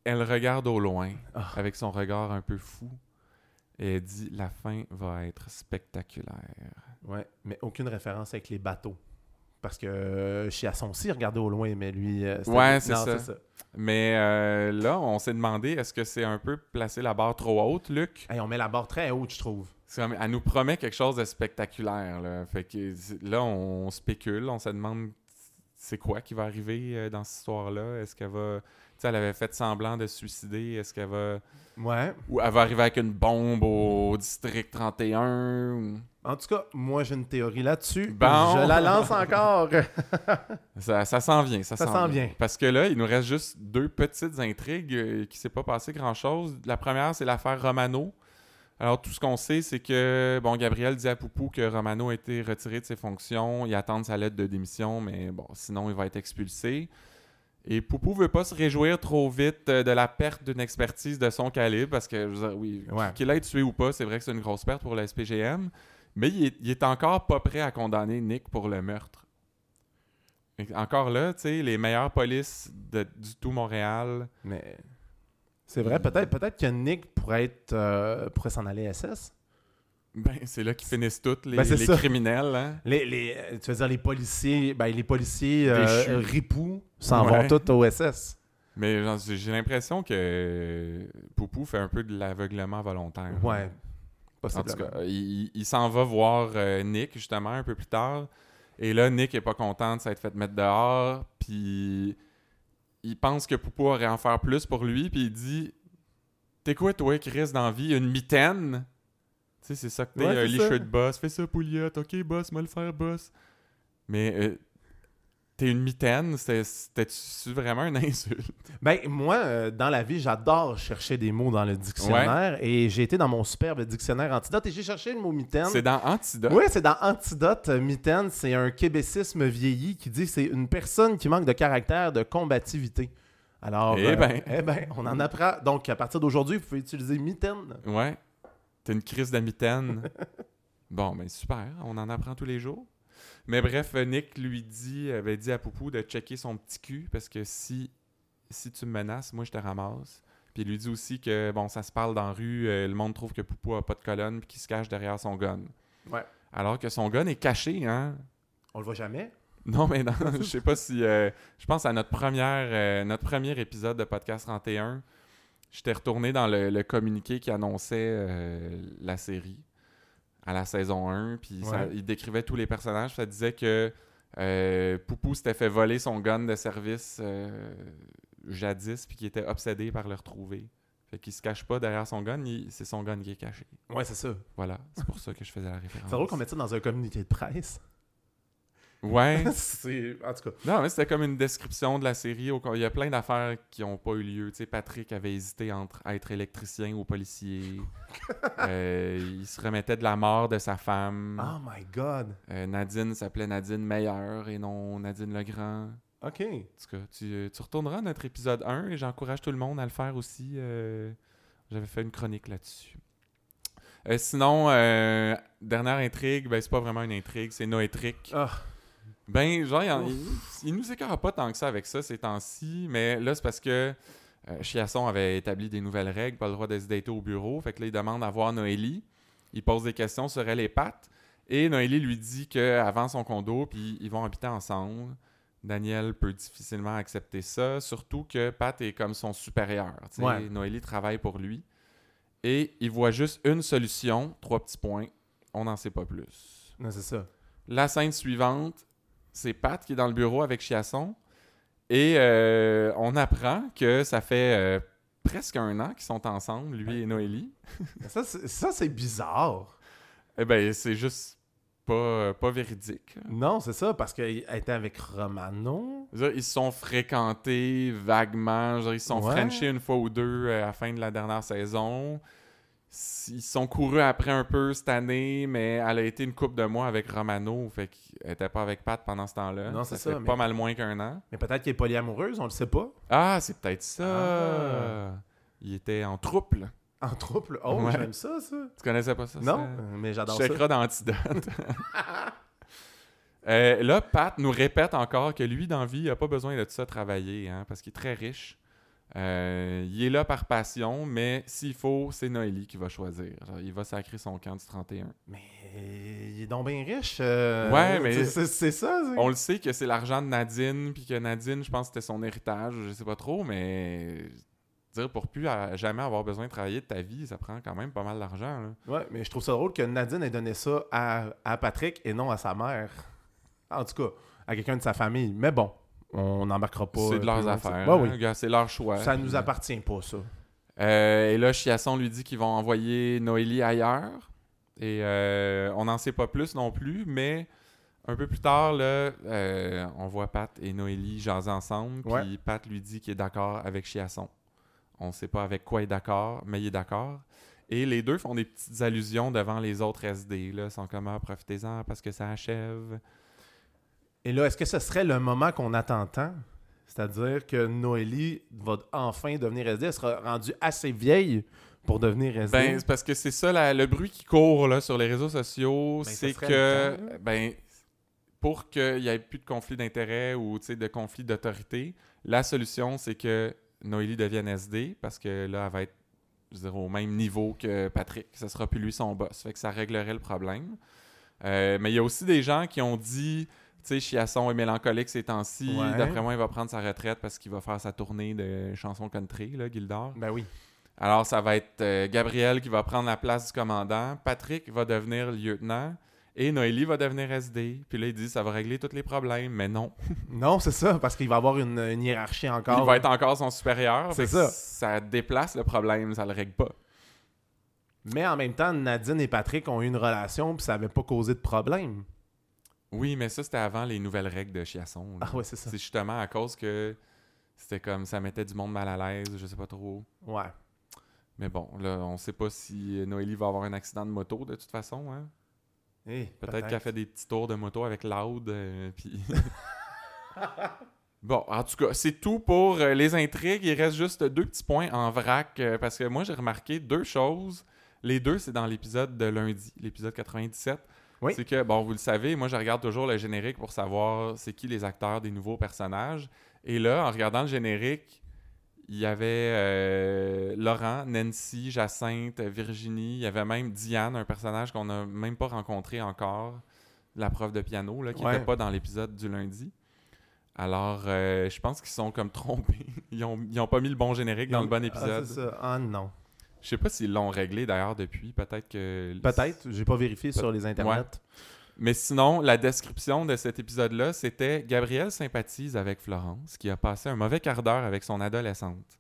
elle regarde au loin Ah. avec son regard un peu fou. Et elle dit La fin va être spectaculaire. Ouais, mais aucune référence avec les bateaux. Parce que euh, Chiasson aussi regardait au loin, mais lui. euh, Ouais, c'est ça. Mais euh, là, on s'est demandé est-ce que c'est un peu placer la barre trop haute, Luc? Hey, on met la barre très haute, je trouve. Comme- Elle nous promet quelque chose de spectaculaire. Là, fait que là on spécule, on se demande c'est quoi qui va arriver dans cette histoire-là? Est-ce qu'elle va. Tu sais, elle avait fait semblant de se suicider. Est-ce qu'elle va. Ouais. Ou elle va arriver avec une bombe au district 31 ou- En tout cas, moi, j'ai une théorie là-dessus. Bon. Je la lance encore. Ça, ça s'en vient, ça, Ça s'en vient. vient. Parce que là, il nous reste juste deux petites intrigues euh, qui s'est pas passé grand-chose. La première, c'est l'affaire Romano. Alors, tout ce qu'on sait, c'est que, bon, Gabriel dit à Poupou que Romano a été retiré de ses fonctions. Il attend sa lettre de démission, mais bon, sinon, il va être expulsé. Et Poupou veut pas se réjouir trop vite euh, de la perte d'une expertise de son calibre, parce que, je veux dire, oui, Ouais. qu'il ait tué ou pas, c'est vrai que c'est une grosse perte pour la SPGM, mais il est, il est encore pas prêt à condamner Nick pour le meurtre. Et Encore là, tu sais, les meilleures polices de- du tout Montréal. Mais c'est vrai, peut-être peut que Nick pourrait être euh, pourrait s'en aller SS. Ben, c'est là qu'ils finissent tous, les, Ben, c'est les ça. criminels. Hein? Les, les, euh, tu veux dire les policiers, ben, les policiers euh, euh, ripoux s'en Ouais. vont tous au SS. Mais j'ai l'impression que Poupou fait un peu de l'aveuglement volontaire. Ouais. En tout cas, il, il s'en va voir euh, Nick, justement, un peu plus tard. Et là, Nick est pas content de s'être fait mettre dehors. Puis il pense que Poupou aurait en faire plus pour lui. Puis il dit T'es quoi, toi, qui reste dans la vie? Une mitaine sais, c'est ça que t'es, Ouais, ça. de boss. Fais ça, Pouliot. Ok, boss, moi le faire, boss. Mais euh, t'es une mitaine C'était- C'était-tu vraiment une insulte? Ben, moi, euh, dans la vie, j'adore chercher des mots dans le dictionnaire. Et j'ai été dans mon superbe dictionnaire Antidote et j'ai cherché le mot mitaine. C'est dans Antidote? Oui, c'est dans Antidote. euh, Mitaine, c'est un québécisme vieilli qui dit que c'est une personne qui manque de caractère, de combativité. Alors, Eh ben. eh ben, on en apprend. Donc, à partir d'aujourd'hui, vous pouvez utiliser mitaine. Ouais. T'as une crise de mitaine. bon, ben super, on en apprend tous les jours. Mais bref, Nick lui dit, avait dit à Poupou de checker son petit cul parce que si, si tu me menaces, moi je te ramasse. Puis il lui dit aussi que bon, ça se parle dans la rue, euh, le monde trouve que Poupou a pas de colonne puis qu'il se cache derrière son gun. Ouais. Alors que son gun est caché, hein. On le voit jamais? Non, mais non, je sais pas si. euh, je pense à notre première, euh, notre premier épisode de Podcast 31. J'étais retourné dans le, le communiqué qui annonçait euh, la série à la saison 1. Puis ça- il décrivait tous les personnages. Ça disait que euh, Poupou s'était fait voler son gun de service euh, jadis, puis qu'il était obsédé par le retrouver. Fait qu'il se cache pas derrière son gun, c'est son gun qui est caché. Ouais, c'est ça. Voilà, c'est pour ça que je faisais la référence. C'est drôle qu'on mette ça dans un communiqué de presse. Ouais. c'est... En tout cas, Non, mais c'était comme une description de la série. au- Il y a plein d'affaires qui n'ont pas eu lieu. Tu sais, Patrick avait hésité entre être électricien ou policier. Euh, il se remettait de la mort de sa femme. oh my God. Euh, Nadine s'appelait Nadine Meilleur et non Nadine Legrand. OK. En tout cas, tu, euh, tu retourneras à notre épisode 1 et j'encourage tout le monde à le faire aussi. Euh, J'avais fait une chronique là-dessus. Euh, sinon, euh, dernière intrigue, ben, c'est pas vraiment une intrigue, c'est Noétrique. Ah. Ben, genre, il, il- il nous écarte pas tant que ça avec ça ces temps-ci, mais là, c'est parce que euh, Chiasson avait établi des nouvelles règles, pas le droit de se dater au bureau. Fait que là, il demande à voir Noélie. Il pose des questions sur elle et Pat. Et Noélie lui dit qu'avant son condo, puis ils vont habiter ensemble. Daniel peut difficilement accepter ça, surtout que Pat est comme son supérieur. Ouais. Noélie travaille pour lui. Et il voit juste une solution, trois petits points. On n'en sait pas plus. Non, c'est ça. La scène suivante, c'est Pat qui est dans le bureau avec Chiasson. Et euh, on apprend que ça fait euh, presque un an qu'ils sont ensemble, lui et Noélie. Ça, c'est, bizarre. Eh ben, c'est juste pas, pas véridique. Non, c'est ça, parce qu'elle était avec Romano. Ils se sont fréquentés vaguement. Dire, Ils se sont Ouais. frenchés une fois ou deux euh, à la fin de la dernière saison. Ils se sont courus après un peu cette année, mais elle a été une couple de mois avec Romano. Fait qu'elle était pas avec Pat pendant ce temps-là. Non, c'est ça. ça, fait mais- pas mal moins qu'un an. Mais peut-être qu'elle est polyamoureuse, on le sait pas. Ah, c'est peut-être ça. Ah. Il était en trouble. En trouble. Oh, Ouais. j'aime ça, ça. Tu connaissais pas ça? non, ça? mais j'adore ça. checkeras dans Antidote. Euh, là, Pat nous répète encore que lui, dans la vie, il n'a pas besoin de tout ça travailler, hein, parce qu'il est très riche. Euh, il est là par passion, mais s'il faut, c'est Noélie qui va choisir. Genre, il va sacrer son camp du 31. Mais il est donc bien riche. euh, Ouais, mais- c'est- ça. On le sait que c'est l'argent de Nadine, puis que Nadine, je pense que c'était son héritage, je sais pas trop, mais dire pour plus à- jamais avoir besoin de travailler de ta vie, ça prend quand même pas mal d'argent. Ouais, mais je trouve ça drôle que Nadine ait donné ça à, à Patrick et non à sa mère. En tout cas, à quelqu'un de sa famille. Mais bon, on n'embarquera pas. C'est de leurs affaires. Hein, oui. c'est leur choix. Ça nous appartient pas, ça. Euh, et là, Chiasson lui dit qu'ils vont envoyer Noélie ailleurs. Et euh, on n'en sait pas plus non plus, mais un peu plus tard, là, euh, on voit Pat et Noélie jaser ensemble. Puis. Pat lui dit qu'il est d'accord avec Chiasson. On ne sait pas avec quoi il est d'accord, mais il est d'accord. Et les deux font des petites allusions devant les autres SD. Là. Ils sont comme ah, profitez-en parce que ça achève. Et là, est-ce que ce serait le moment qu'on attend tant? C'est-à-dire que Noélie va enfin devenir SD. Elle sera rendue assez vieille pour devenir SD. Ben, c'est parce que c'est ça, la- le bruit qui court là, sur les réseaux sociaux, Ben, ce c'est que, ben, pour qu'il n'y ait plus de conflit d'intérêt ou de conflit d'autorité, la solution, c'est que Noélie devienne SD parce que là, elle va être je au même niveau que Patrick. Ce sera plus lui son boss. Fait que ça réglerait le problème. Euh, mais il y a aussi des gens qui ont dit, sais, Chiasson est mélancolique ces temps-ci. Ouais. D'après moi, il va prendre sa retraite parce qu'il va faire sa tournée de chansons country, là, Gildor. Ben oui. Alors, ça va être euh, Gabriel qui va prendre la place du commandant, Patrick va devenir lieutenant et Noélie va devenir SD. Puis là, il dit ça va régler tous les problèmes, mais non. Non, c'est ça, parce qu'il va avoir une, une hiérarchie encore. Il va être encore son supérieur. C'est ça. Ça déplace le problème, ça le règle pas. Mais en même temps, Nadine et Patrick ont eu une relation, puis ça n'avait pas causé de problème. Oui, mais ça, c'était avant les nouvelles règles de Chiasson. là. Ah ouais, c'est ça. C'est justement à cause que c'était comme ça mettait du monde mal à l'aise, je sais pas trop. Ouais. Mais bon, là, on sait pas si Noélie va avoir un accident de moto de toute façon. Hein? Eh, Peut-être qu'elle fait des petits tours de moto avec Loud. euh, puis... bon, en tout cas, c'est tout pour euh, les intrigues. Il reste juste deux petits points en vrac euh, parce que moi, j'ai remarqué deux choses. Les deux, c'est dans l'épisode de lundi, l'épisode 97. Oui. C'est que, bon, vous le savez, moi, je regarde toujours le générique pour savoir c'est qui les acteurs des nouveaux personnages. Et là, en regardant le générique, il y avait euh, Laurent, Nancy, Jacinthe, Virginie. Il y avait même Diane, un personnage qu'on n'a même pas rencontré encore, la prof de piano, là, qui Ouais. n'était pas dans l'épisode du lundi. Alors, euh, je pense qu'ils sont comme trompés. Ils ont, ils ont pas mis le bon générique dans le bon Ah, épisode. c'est ça. Ah non. Je sais pas s'ils l'ont réglé d'ailleurs depuis. Peut-être que. Peut-être, j'ai pas vérifié sur les internets. Mais sinon, la description de cet épisode-là, c'était Gabriel sympathise avec Florence, qui a passé un mauvais quart d'heure avec son adolescente,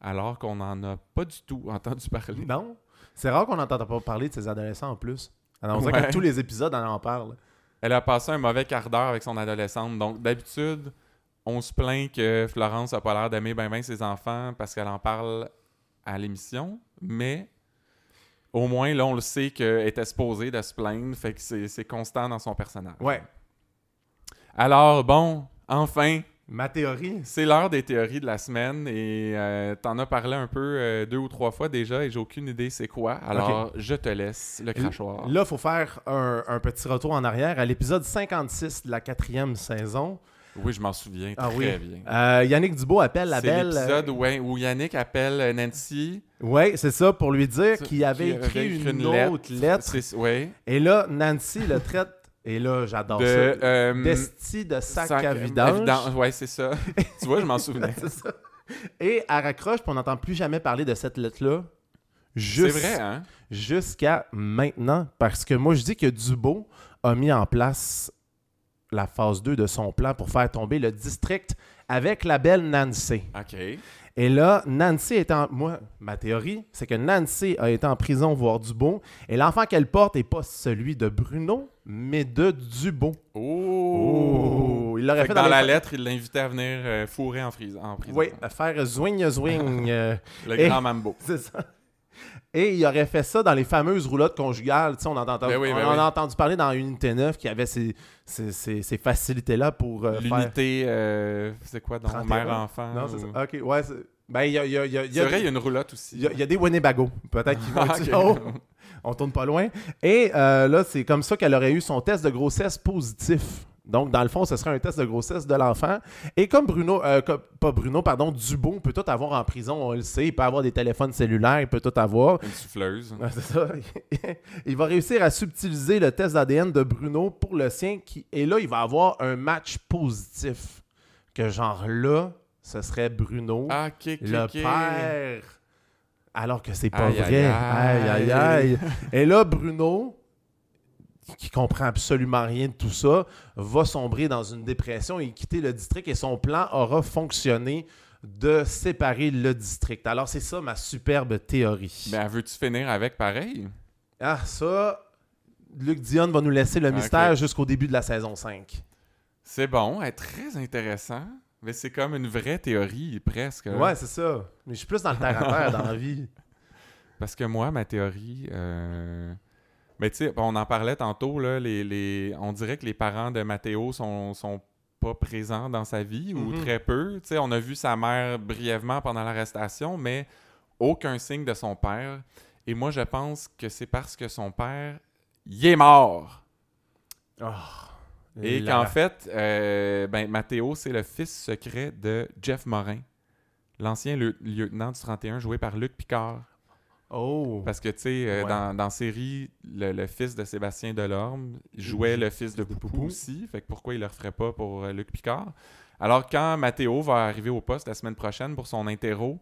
alors qu'on n'en a pas du tout entendu parler. Non. C'est rare qu'on n'entende pas parler de ces adolescents en plus. Alors, on dirait Ouais. que tous les épisodes, on en parle. Elle a passé un mauvais quart d'heure avec son adolescente. Donc, d'habitude, on se plaint que Florence a pas l'air d'aimer bien ben ses enfants parce qu'elle en parle à l'émission, mais au moins, là, on le sait qu'elle était supposée de se plaindre, fait que c'est c'est constant dans son personnage. Ouais. Alors, bon, enfin, Ma théorie, c'est l'heure des théories de la semaine et euh, t'en as parlé un peu euh, deux ou trois fois déjà et j'ai aucune idée c'est quoi. Alors, je te laisse le crachoir. Là, il faut faire un, un petit retour en arrière à l'épisode 56 de la quatrième saison. Oui, je m'en souviens Ah très oui. bien. Euh, Yannick Dubo appelle la C'est belle. euh, l'épisode où, où Yannick appelle euh, Nancy. Oui, c'est ça, pour lui dire qu'il avait écrit une, autre lettre. C'est- Ouais. Et là, Nancy le traite. Et là, j'adore De. ça. euh, D'esti de sac, sac à vidange. vidange. Ouais, c'est ça. tu vois, je m'en souvenais. C'est ça. Et elle raccroche, puis on n'entend plus jamais parler de cette lettre-là. C'est vrai, hein? Jusqu'à maintenant. Parce que moi, je dis que Dubo a mis en place la phase 2 de son plan pour faire tomber le district avec la belle Nancy. OK. Et là, Nancy est en... Moi, ma théorie, c'est que Nancy a été en prison voir Dubo. Et l'enfant qu'elle porte n'est pas celui de Bruno, mais de Dubo. Oh! Il l'aurait Fait fait, que dans les- la lettre, il l'invitait à venir euh, fourrer en, frise- en prison. Oui, à faire zwing zwing. euh, Le Et- grand mambo. c'est ça. Et il aurait fait ça dans les fameuses roulottes conjugales. Tu sais, on, entend, Ben oui, on ben en oui. a entendu parler dans Unité 9 qui avait ces, ces, ces- ces facilités-là pour euh, faire... L'unité, euh, c'est quoi donc? 31? Mère-enfant? Non, c'est ou- ça. OK, ouais. c'est- Ben, il y a, a- C'est vrai, il y a une roulotte aussi. il y a- il y a des Winnebago. Peut-être qu'ils vont Ah, être ok. là-haut. On tourne pas loin. Et euh, là, c'est comme ça qu'elle aurait eu son test de grossesse positif. Donc, dans le fond, ce serait un test de grossesse de l'enfant. Et comme Bruno, euh, comme- pas Bruno, pardon, Dubon peut tout avoir en prison, on le sait. Il peut avoir des téléphones cellulaires, il peut tout avoir. Une souffleuse. C'est ça. il va réussir à subtiliser le test d'ADN de Bruno pour le sien. Qui... Et là, il va avoir un match positif. Que genre là, ce serait Bruno, Ah, le père. Alors que c'est pas Aïe, vrai. aïe, Aïe, aïe, aïe. Et là, Bruno, qui comprend absolument rien de tout ça, va sombrer dans une dépression et quitter le district. Et son plan aura fonctionné de séparer le district. Alors, c'est ça ma superbe théorie. Ben, veux-tu finir avec pareil? Ah, ça, Luc Dion va nous laisser le mystère jusqu'au début de la saison 5. C'est bon, elle est très intéressant. Mais c'est comme une vraie théorie, presque. Ouais, c'est ça. Mais je suis plus dans le terre-à-terre dans la vie. Parce que moi, ma théorie. euh, Mais tu sais, on en parlait tantôt, là, les, les... on dirait que les parents de Mathéo sont, sont pas présents dans sa vie ou Mhm. très peu. Tu sais, on a vu sa mère brièvement pendant l'arrestation, mais aucun signe de son père. Et moi, je pense que c'est parce que son père, il est mort. Et La- qu'en fait, euh, ben, Mathéo, c'est le fils secret de Jeff Morin, l'ancien lieu- lieutenant du 31 joué par Luc Picard. Oh. Parce que, tu sais, euh, Ouais. dans, dans la série, le, le fils de Sébastien Delorme jouait le fils de de Poupou Poupou. aussi. Fait que pourquoi il le referait pas pour euh, Luc Picard? Alors, quand Mathéo va arriver au poste la semaine prochaine pour son interro,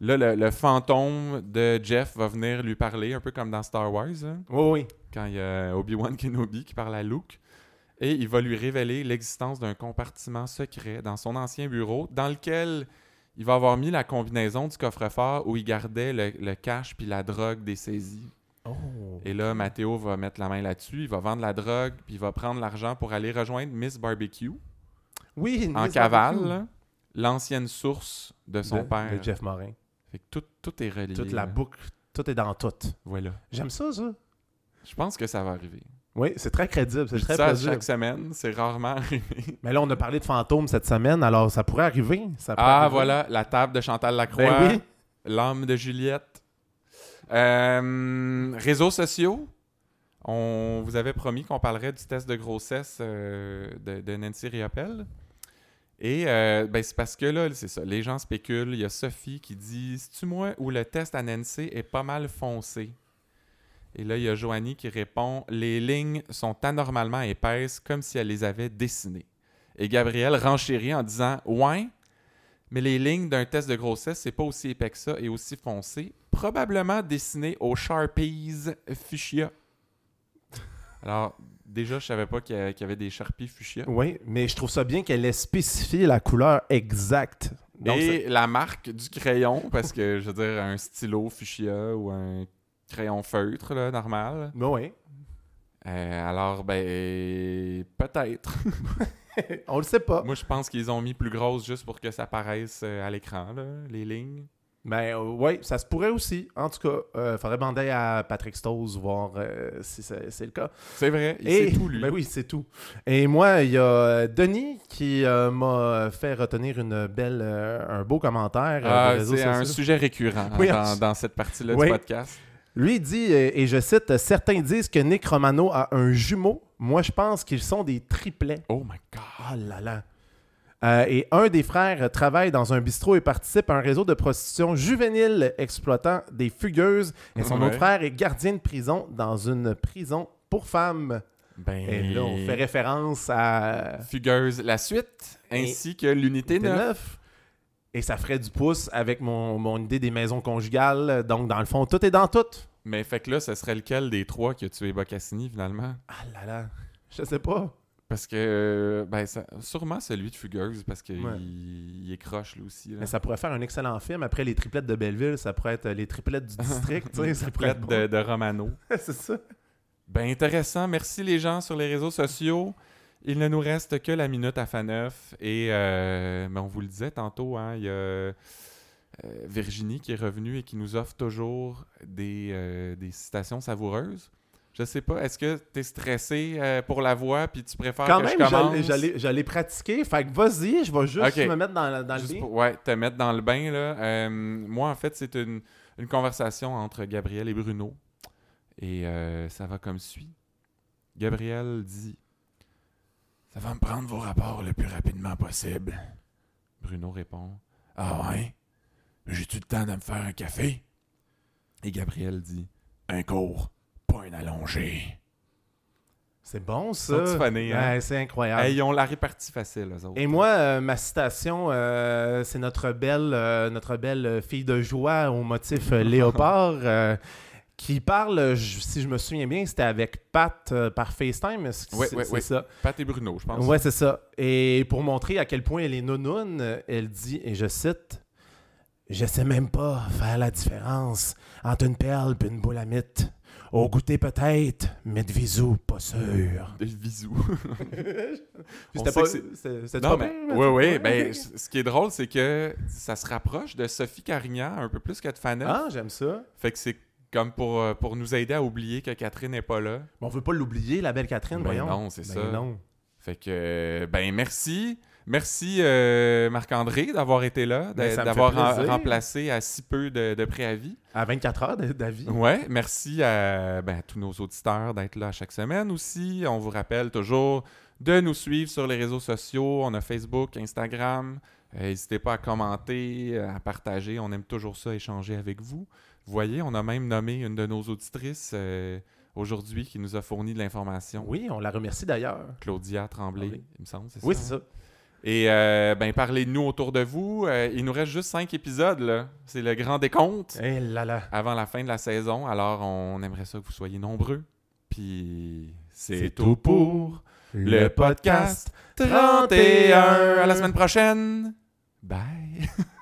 là, le, le fantôme de Jeff va venir lui parler, un peu comme dans Star Wars, hein, Oui, oui. quand il y a Obi-Wan Kenobi qui parle à Luke. Et il va lui révéler l'existence d'un compartiment secret dans son ancien bureau dans lequel il va avoir mis la combinaison du coffre-fort où il gardait le, le cash puis la drogue des saisies. Oh. Et là, Mathéo va mettre la main là-dessus, il va vendre la drogue, puis il va prendre l'argent pour aller rejoindre Miss Barbecue Oui, en Miss cavale, l'ancienne source de son de, père. de Jeff Morin. Fait que tout, tout est relié. Toute la là. boucle, tout est dans tout. Voilà. J'aime ça, ça. Je pense que ça va arriver. Oui, c'est très crédible, c'est très ça plausible. chaque semaine, c'est rarement arrivé. Mais là, on a parlé de fantômes cette semaine, alors ça pourrait arriver. ça pourrait Ah, arriver. voilà, la table de Chantal Lacroix, Ben oui. l'âme de Juliette. Euh, réseaux sociaux. On vous avait promis qu'on parlerait du test de grossesse euh, de, de Nancy Riopelle. Et euh, ben, c'est parce que là, c'est ça, les gens spéculent. Il y a Sophie qui dit C'est-tu moi ou le test à Nancy est pas mal foncé Et là, il y a Joanie qui répond Les lignes sont anormalement épaisses, comme si elle les avait dessinées. Et Gabriel renchérit en disant Ouais, mais les lignes d'un test de grossesse, c'est pas aussi épais que ça et aussi foncé. Probablement dessiné au Sharpies Fuchsia. Alors, déjà, je savais pas qu'il y a- qu'il y avait des Sharpies Fuchsia. Oui, mais je trouve ça bien qu'elle ait spécifié la couleur exacte. Donc, et la marque du crayon, parce que je veux dire, un stylo fuchsia ou un crayon feutre, là, normal. c'est- oui. Euh, alors, ben, peut-être. on le sait pas. Moi, je pense qu'ils ont mis plus grosse juste pour que ça paraisse euh, à l'écran, là, les lignes. Ben oui, ça se pourrait aussi. En tout cas, il faudrait demander à Patrick Stose voir euh, si c'est le cas. C'est vrai, il Et, sait tout, lui. Ben oui, c'est tout. Et moi, il y a Denis qui euh, m'a fait retenir une belle, euh, un beau commentaire. euh, Ah, c'est un sujet récurrent Oui, dans, cette partie-là Oui. du podcast. Lui dit, euh, et je cite, certains disent que Nick Romano a un jumeau. Moi, je pense qu'ils sont des triplets. Oh my God. Là là. Euh, et un des frères travaille dans un bistrot et participe à un réseau de prostitution juvénile exploitant des fugueuses. Et son Ouais. autre frère est gardien de prison dans une prison pour femmes. Ben, Et là, on fait référence à Fugueuse, la suite, ainsi que l'unité 9. 9. Et ça ferait du pouce avec mon, mon idée des maisons conjugales. Donc, dans le fond, tout est dans tout. Mais fait que là, ce serait lequel des trois qui a tué Boccassini, finalement? Ah là là. Je sais pas. Parce que, ben, ça- sûrement celui de Fugueuse, parce qu'il Ouais. il est croche, lui aussi. là. Mais ça pourrait faire un excellent film. Après les triplettes de Belleville, ça pourrait être les triplettes du district. tu sais, ça pourrait être Triplette de, de Romano. C'est ça. Ben, intéressant. Merci les gens sur les réseaux sociaux. Il ne nous reste que la minute à Faneuf. Et euh, ben, on vous le disait tantôt, hein, il y a euh, Virginie qui est revenue et qui nous offre toujours des, euh, des citations savoureuses. Je sais pas, est-ce que tu es stressé euh, pour la voix puis tu préfères Quand que même, je commence? j'allais- j'allais j'allais pratiquer. Fait que vas-y, je vais juste me mettre dans, dans le bain. pour- ouais, te mettre dans le bain, là. Euh, moi, en fait, c'est une, une conversation entre Gabriel et Bruno. Et euh, ça va comme suit. Gabriel dit Ça va me prendre vos rapports le plus rapidement possible. Bruno répond Ah ouais? J'ai-tu le temps de me faire un café? Et Gabriel dit Un cours, pas un allongé. C'est bon, ça. Funny, hein? Ouais, c'est incroyable. Hey, ils ont la répartie facile, eux autres. Et moi, euh, ma citation, euh, c'est notre belle, euh, notre belle fille de joie au motif euh, léopard euh, qui parle, je- si je me souviens bien, c'était avec Pat euh, par FaceTime. C'est Ouais, c'est- ouais, c'est ouais. ça. Pat et Bruno, je pense. Ouais, c'est ça. Et pour montrer à quel point elle est nounoune, elle dit, et je cite, Je sais même pas faire la différence entre une perle et une boule à mythe. Au goûter peut-être, mais de visou, pas sûr. Des bisous. On C'était pas, c'était- pas mais, bien, oui, oui. Ben, ce qui est drôle, c'est que ça se rapproche de Sophie Carignan un peu plus que de Fanette. Ah, j'aime ça. Fait que c'est comme pour, euh, pour nous aider à oublier que Catherine n'est pas là. Mais on veut pas l'oublier, la belle Catherine, Ben voyons. non, c'est Ben ça. non. Fait que, ben merci. Merci euh, Marc-André d'avoir été là, Ben, d'avoir rem- remplacé à si peu de, de préavis. À 24 heures d'avis. Ouais, merci à, ben, à tous nos auditeurs d'être là chaque semaine aussi. On vous rappelle toujours de nous suivre sur les réseaux sociaux. On a Facebook, Instagram. Euh, N'hésitez pas à commenter, à partager. On aime toujours ça, échanger avec vous. Vous voyez, on a même nommé une de nos auditrices euh, aujourd'hui qui nous a fourni de l'information. Oui, on la remercie d'ailleurs. Claudia Tremblay, Tremblay. il me semble. c'est Oui, ça, c'est hein? ça. Et euh, ben, parlez-nous autour de vous. Euh, il nous reste juste cinq épisodes. là. C'est le grand décompte Eh là là. avant la fin de la saison. Alors, on aimerait ça que vous soyez nombreux. Puis, c'est C'est tout pour le podcast 31. À la semaine prochaine. Bye.